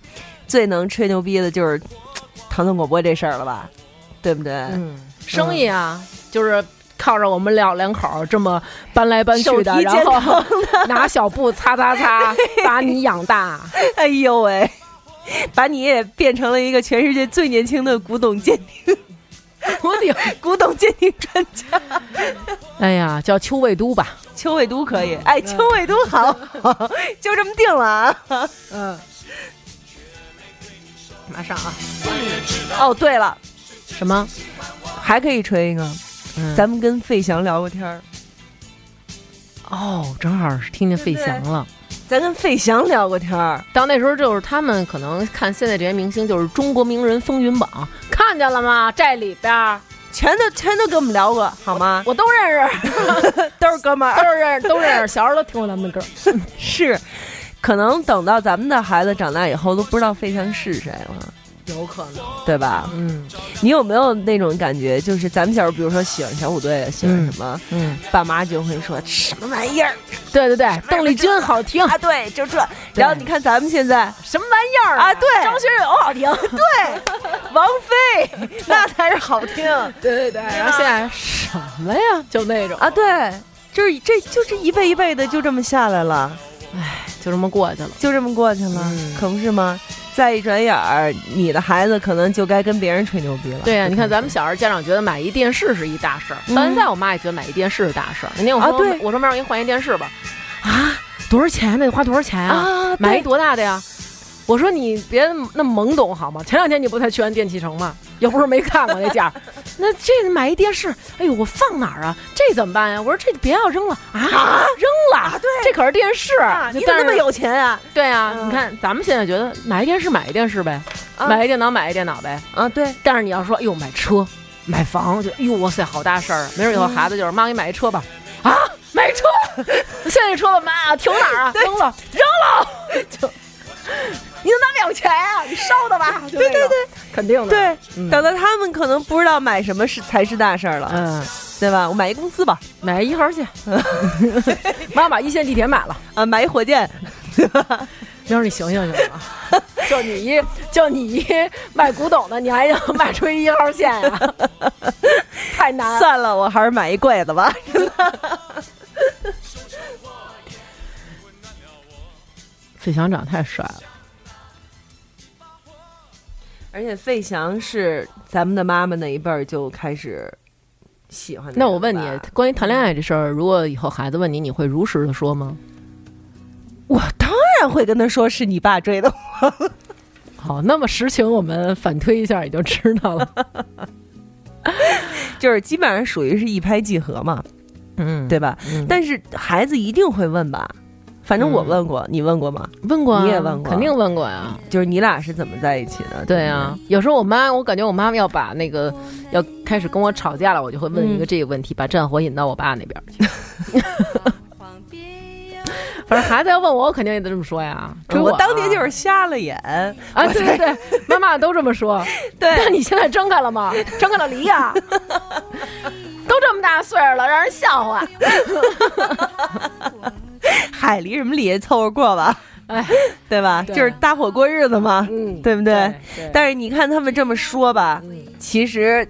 B: 最能吹牛逼的就是糖糖蒜广播这事儿了吧，对不对？
C: 嗯，生意啊，就是靠着我们老两口这么搬来搬去的，然后拿小布擦擦擦，把你养大。
B: 哎呦喂，把你也变成了一个全世界最年轻的古董鉴定
C: 古董，
B: 古董鉴定专家。
C: 哎呀，叫邱卫都吧。
B: 邱卫都可以，哎，邱卫都好，就这么定了啊。
C: 嗯，马上啊，
B: 哦，对了，
C: 什么？
B: 还可以吹一个，
C: 嗯
B: 咱们跟费翔聊过天儿。
C: 哦，正好是听见费翔了。
B: 咱跟费翔聊过天儿，
C: 到那时候就是他们可能看现在这些明星，就是中国名人风云榜，看见了吗？这里边儿
B: 全都全都跟我们聊过，好吗？
C: 我都认识，
B: 都是哥们儿，
C: 都是认识，都认识。小时候都听过他们的歌。
B: 是，可能等到咱们的孩子长大以后，都不知道费翔是谁了，
C: 有可能，
B: 对吧？
C: 嗯
B: 你有没有那种感觉？就是咱们小时候，比如说喜欢小虎队，喜欢什么，
C: 嗯，
B: 爸妈就会说什么玩意儿
C: 对对对，邓丽君好听，
B: 啊？对，就这。然后你看咱们现在
C: 什么玩意儿
B: 啊？对，
C: 张学友好听，
B: 对，王菲那才是好听
C: 对对对。然后现在什么呀？就那种，
B: 啊！对，就是这就这一辈一辈的就这么下来了，唉
C: 就这么过去了。
B: 就这么过去了，
C: 嗯
B: 可不是吗？再一转眼儿，你的孩子可能就该跟别人吹牛逼了。
C: 对呀、你看咱们小时候家长觉得买一电视是一大事儿，到现在我妈也觉得买一电视是大事儿。那天我说，
B: 啊对
C: 我说妈，我给你换一电视吧，啊，多少钱？那得花多少钱啊？
B: 啊，
C: 买一多大的呀？我说你别那么懵懂好吗？前两天你不才去完电器城吗？又不是没看过那价儿，那这买一电视，哎呦，我放哪儿啊？这怎么办呀？我说这别要扔了。啊，扔了，对，这可是电视，
B: 啊，你怎么那么有钱啊？
C: 对啊？
B: 嗯。
C: 你看咱们现在觉得买一电视买一电视呗，
B: 啊。
C: 买一电脑买一电脑呗，
B: 啊，对，
C: 但是你要说，哎呦，买车、买房，就哎呦，哇塞，好大事儿啊！没准以后孩子就是妈，给你买一车吧，啊，买车，现在这车吧，妈停哪儿啊？扔了，扔了，就你怎么拿不了钱啊、你烧的吧？对对对，肯定的。
B: 对，
C: 嗯
B: 等到他们可能不知道买什么是才是大事儿了，
C: 嗯，
B: 对吧？我买一公司吧，
C: 买一号线，妈把一线地铁买了。
B: 啊，买一火箭，
C: 明儿你醒醒行吗？就你一就你一卖古董的，你还想卖出一号线呀、太难。
B: 算了，我还是买一柜子吧。
C: 费翔长太帅了。
B: 而且费翔是咱们的妈妈那一辈儿就开始喜欢。
C: 那我问你，关于谈恋爱这事儿，如果以后孩子问你，你会如实的说吗？
B: 我当然会跟他说是你爸追的我。
C: 好，那么实情我们反推一下也就知道了。
B: 就是基本上属于是一拍即合嘛，
C: 嗯
B: 对吧？
C: 嗯
B: 但是孩子一定会问吧？反正我问过，你问过吗？
C: 问过啊，
B: 你也问过
C: 肯定问过呀。
B: 就是你俩是怎么在一起的？
C: 对啊，有时候我妈，我感觉我妈要把那个要开始跟我吵架了，我就会问一个
B: 嗯
C: 这个问题，把战火引到我爸那边去。反正孩子要问我，我肯定也得这么说呀。
B: 我
C: 啊
B: 当年就是瞎了眼
C: 啊，对对对，妈妈都这么说。
B: 对
C: 那你现在睁开了吗？睁开了离呀、都这么大岁数了，让人笑话。
B: 嗨，离什么离？凑合过吧，
C: 哎，
B: 对吧？
C: 对
B: 就是搭伙过日子嘛，
C: 嗯，
B: 对不对？
C: 对
B: 但是你看他们这么说吧，
C: 嗯
B: 其实，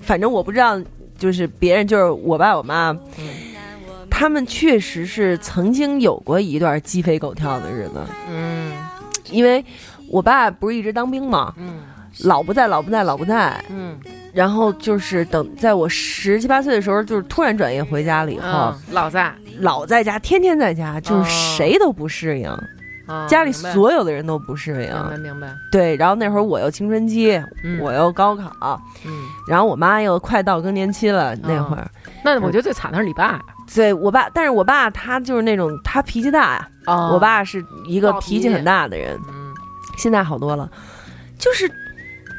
B: 反正我不知道，就是别人，就是我爸我妈，
C: 嗯
B: 他们确实是曾经有过一段鸡飞狗跳的日子，
C: 嗯
B: 因为我爸不是一直当兵嘛，
C: 嗯
B: 老不在，老不在，老不在。
C: 嗯，
B: 然后就是等在我十七八岁的时候，就是突然转业回家了以后，
C: 嗯老在。
B: 老在家，天天在家，就是
C: 哦
B: 谁都不适应，
C: 啊
B: 家里所有的人都不适应。
C: 明白
B: 应。
C: 明白，
B: 对，然后那会儿我又青春期，
C: 嗯。
B: 我又高考，
C: 嗯，
B: 然后我妈又快到更年期了，那会儿。
C: 那我觉得最惨的是你爸。
B: 对我爸，但是我爸他就是那种他脾气大呀、
C: 哦。
B: 我爸是一个
C: 脾气
B: 脾气很大的人，
C: 嗯。
B: 现在好多了，就是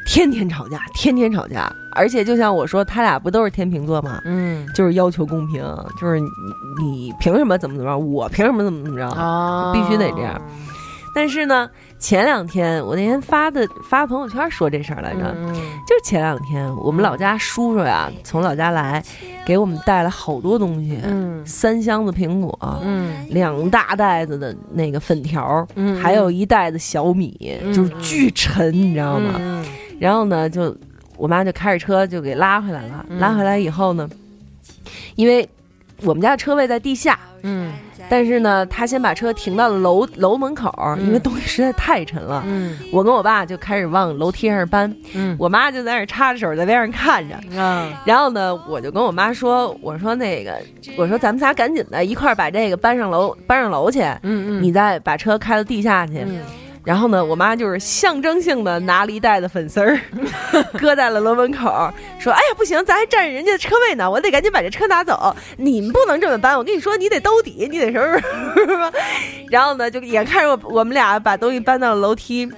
B: 天天吵架，天天吵架，而且就像我说，他俩不都是天秤座吗？
C: 嗯
B: 就是要求公平，就是你你凭什么怎么怎么着，我凭什么怎么怎么着？
C: 啊
B: 必须得这样。但是呢，前两天我那天发的发朋友圈说这事儿来着，
C: 嗯
B: 就是前两天我们老家叔叔呀从老家来，给我们带了好多东西，
C: 嗯
B: 三箱子苹果，
C: 嗯
B: 两大袋子的那个粉条，
C: 嗯，
B: 还有一袋子小米，
C: 嗯
B: 就是巨沉，你知道吗？
C: 嗯
B: 然后呢，就我妈就开着车就给拉回来了。
C: 嗯
B: 拉回来以后呢，因为我们家车位在地下，
C: 嗯
B: 但是呢，她先把车停到了楼楼门口，
C: 嗯
B: 因为东西实在太沉了。
C: 嗯
B: 我跟我爸就开始往楼梯上搬，
C: 嗯
B: 我妈就在那儿插着手在边上看着。
C: 啊
B: 然后呢，我就跟我妈说：“我说那个，我说咱们仨赶紧的一块儿把这个搬上楼，搬上楼去。
C: 嗯嗯，
B: 你再把车开到地下去。
C: 嗯
B: 然后呢，我妈就是象征性的拿了一袋子粉丝儿，搁在了楼门口，说：“哎呀，不行，咱还占着人家的车位呢，我得赶紧把这车拿走。你们不能这么搬，我跟你说，你得兜底，你得什么什么。”然后呢，就眼看着我我们俩把东西搬到了楼梯，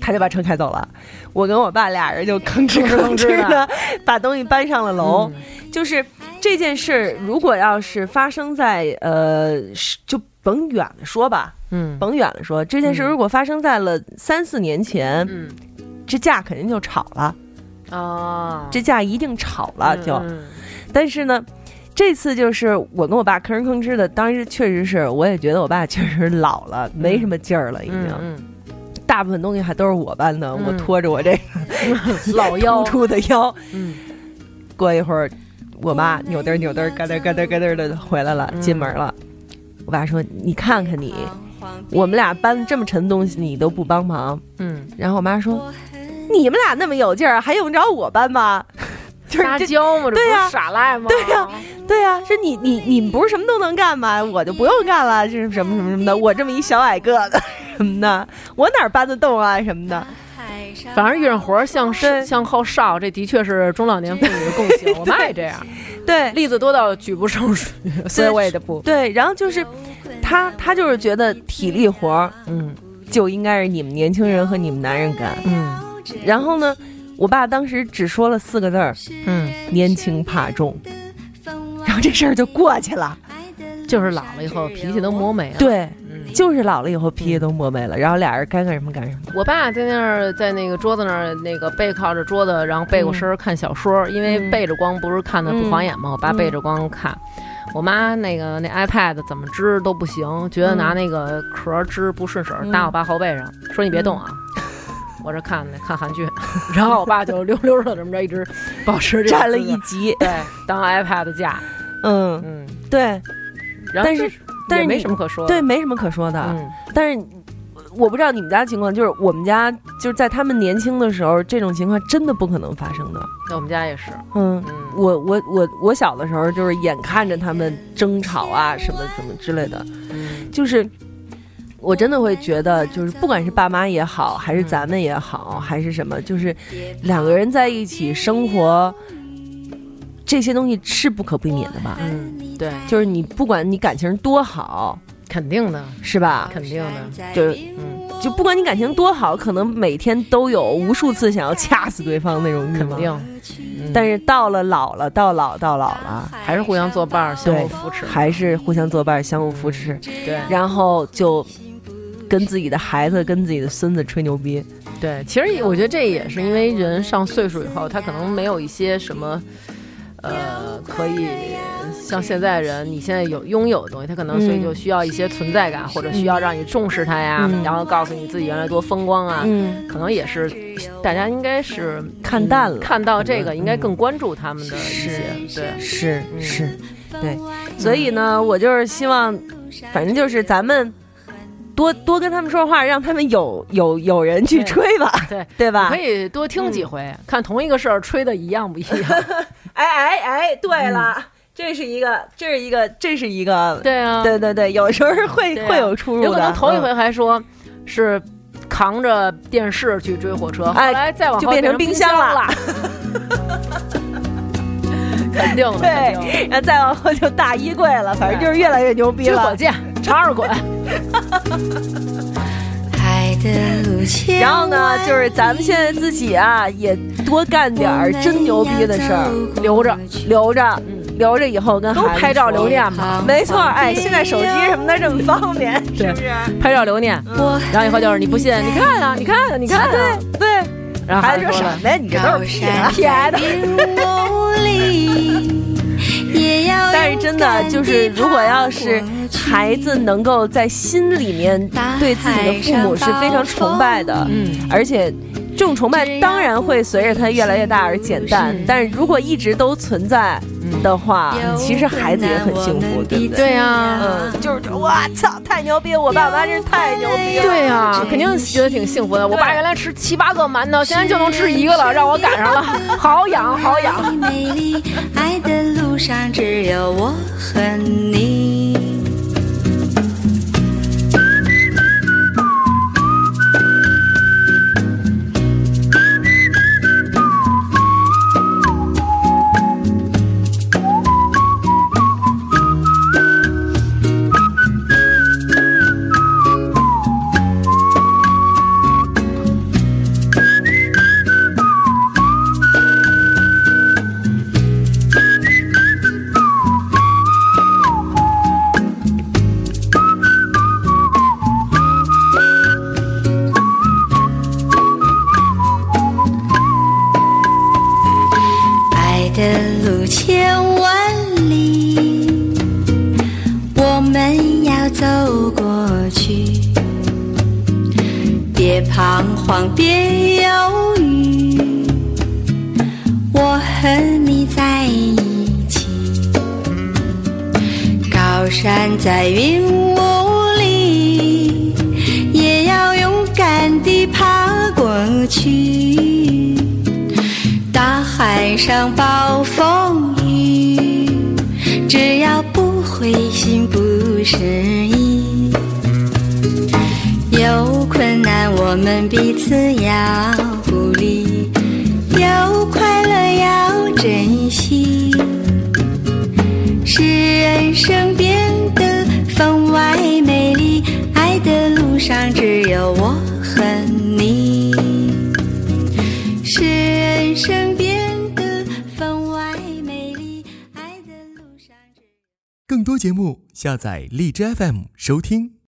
B: 他就把车开走了。我跟我爸俩人就吭哧吭哧的 把东西搬上了楼。就是这件事，如果要是发生在呃，是就甭远了说吧，
C: 嗯。
B: 甭远了说，这件事如果发生在了三四年前，
C: 嗯。
B: 这架肯定就吵了，
C: 啊，
B: 这架一定吵了就。
C: 嗯。
B: 但是呢，这次就是我跟我爸吭哧吭哧的，当时确实是，我也觉得我爸确实老了，没什么劲儿了，已经。
C: 嗯
B: 大部分东西还都是我搬的，我
C: 嗯。
B: 拖着我这个
C: 嗯，老 腰
B: 突，出的腰。
C: 嗯。
B: 过一会儿，我妈扭嘚扭嘚儿，咯噔咯噔咯噔的回来了，
C: 嗯
B: 进门了。我爸说：“你看看你，我们俩搬这么沉的东西，你都不帮忙。
C: 嗯，”
B: 然后我妈说：“你们俩那么有劲儿，还用着我搬吗？” 就是
C: 撒
B: 这
C: 娇嘛，
B: 对呀
C: 耍赖吗？
B: 对呀对呀、是你你你们不是什么都能干吗？我就不用干了，这是什么什么什么的。我这么一小矮个子什么的，我哪儿搬得动啊什么的。
C: 反正遇上活儿像
B: 对
C: 像后少，这的确是中老年妇女的共性。我妈也这样，
B: 对
C: 例子多到举不胜数，所以我也得不。
B: 对，然后就是他他就是觉得体力活儿
C: 嗯
B: 就应该是你们年轻人和你们男人干。
C: 嗯
B: 然后呢，我爸当时只说了四个字儿：
C: 嗯，
B: 年轻怕重。然后这事儿就过去了。
C: 就是老了以后脾气都磨没了。，
B: 对，
C: 嗯。
B: 就是老了以后脾气都磨没了，然后俩人该干什么干什么。
C: 我爸在那儿，在那个桌子那儿，那个背靠着桌子，然后背过身看小说，因为
B: 嗯
C: 背着光不是看的不晃眼吗？我爸背着光看。我妈那个那 iPad 怎么支都不行，觉得拿那个壳儿支不顺手，
B: 嗯
C: 搭我爸后背上，说你别动啊。我这看呢看韩剧，然后我爸就溜溜的这么着一直 保持这个
B: 占了一集，
C: 对当 iPad 架，
B: 嗯，
C: 嗯，
B: 对。
C: 然后
B: 但是但是没
C: 什么可说的，
B: 对，没什么可说的。
C: 嗯。
B: 但是我不知道你们家情况，就是我们家就是在他们年轻的时候，这种情况真的不可能发生的。
C: 那我们家也是，
B: 嗯，
C: 嗯，
B: 我我我我小的时候就是眼看着他们争吵啊，什么什么之类的，
C: 嗯。
B: 就是我真的会觉得，就是不管是爸妈也好，还是咱们也好，还是什么，就是两个人在一起生活，这些东西是不可避免的吧？
C: 嗯，对，
B: 就是你不管你感情多好，
C: 肯定的，
B: 是吧？
C: 肯定的，
B: 就是
C: 嗯，
B: 就不管你感情多好，可能每天都有无数次想要掐死对方那种欲望。
C: 肯定，嗯
B: 但是到了老了，到老到老了，
C: 还是互相作伴儿，相互扶持，
B: 还是互相作伴，相互扶持，
C: 对
B: 然后就跟自己的孩子、跟自己的孙子吹牛逼。
C: 对。其实我觉得这也是因为人上岁数以后，他可能没有一些什么。呃，可以像现在人，你现在有拥有的东西，他可能所以
B: 嗯
C: 就需要一些存在感，或者需要让你重视它呀，
B: 嗯
C: 然后告诉你自己原来多风光啊，
B: 嗯，
C: 可能也是大家应该是
B: 看淡了
C: 嗯看到这个
B: 嗯
C: 应该更关注他们的一些，对，
B: 是
C: 嗯
B: 是，对。所以呢，我就是希望，反正就是咱们。多多跟他们说话，让他们有有有人去吹吧，
C: 对
B: 对吧？
C: 可以多听几回，看同一个事儿吹的一样不一样。
B: 哎哎哎，对了，这是一个，这是一个，这是一个，
C: 嗯对啊，
B: 对对对，有时候会、
C: 啊
B: 会有出入的，
C: 有可能头一回
B: 嗯。
C: 还说是扛着电视去追火车，后
B: 哎
C: 来再往后
B: 就变成
C: 冰
B: 冰箱
C: 了
B: 了。
C: 肯定
B: 对，然后再往后就大衣柜了，反正就是越来越牛逼了。
C: 追火箭、长二滚，
B: 然后呢，就是咱们现在自己啊，也多干点儿真牛逼的事儿，
C: 留着，
B: 留着，
C: 嗯
B: 留着以后跟
C: 都
B: 孩子
C: 拍照留念嘛，
B: 没错，哎，现在手机什么的这么方便，是
C: 对
B: 不是？
C: 拍照留念。然后以后就是你不信，你看啊，你看啊，你看啊，
B: 对。对，
C: 然后
B: 孩子
C: 说
B: 什么呀？你这都是
D: 山
B: 骗的。但是真的就是，如果要是孩子能够在心里面对自己的父母是非常崇拜的，
C: 嗯，
B: 而且这种崇拜当然会随着他越来越大而减淡，但是如果一直都存在的话，其实孩子也很幸福，对不对？
C: 对呀，
B: 嗯，就是我操，太牛逼！我爸我妈真是太牛逼了。
C: 对呀，肯定觉得挺幸福的。我爸原来吃七八个馒头，现在就能吃一个了，让我赶上了，好养好养。
D: 美丽，爱的路上只有我和你。
E: 下载荔枝 FM 收听。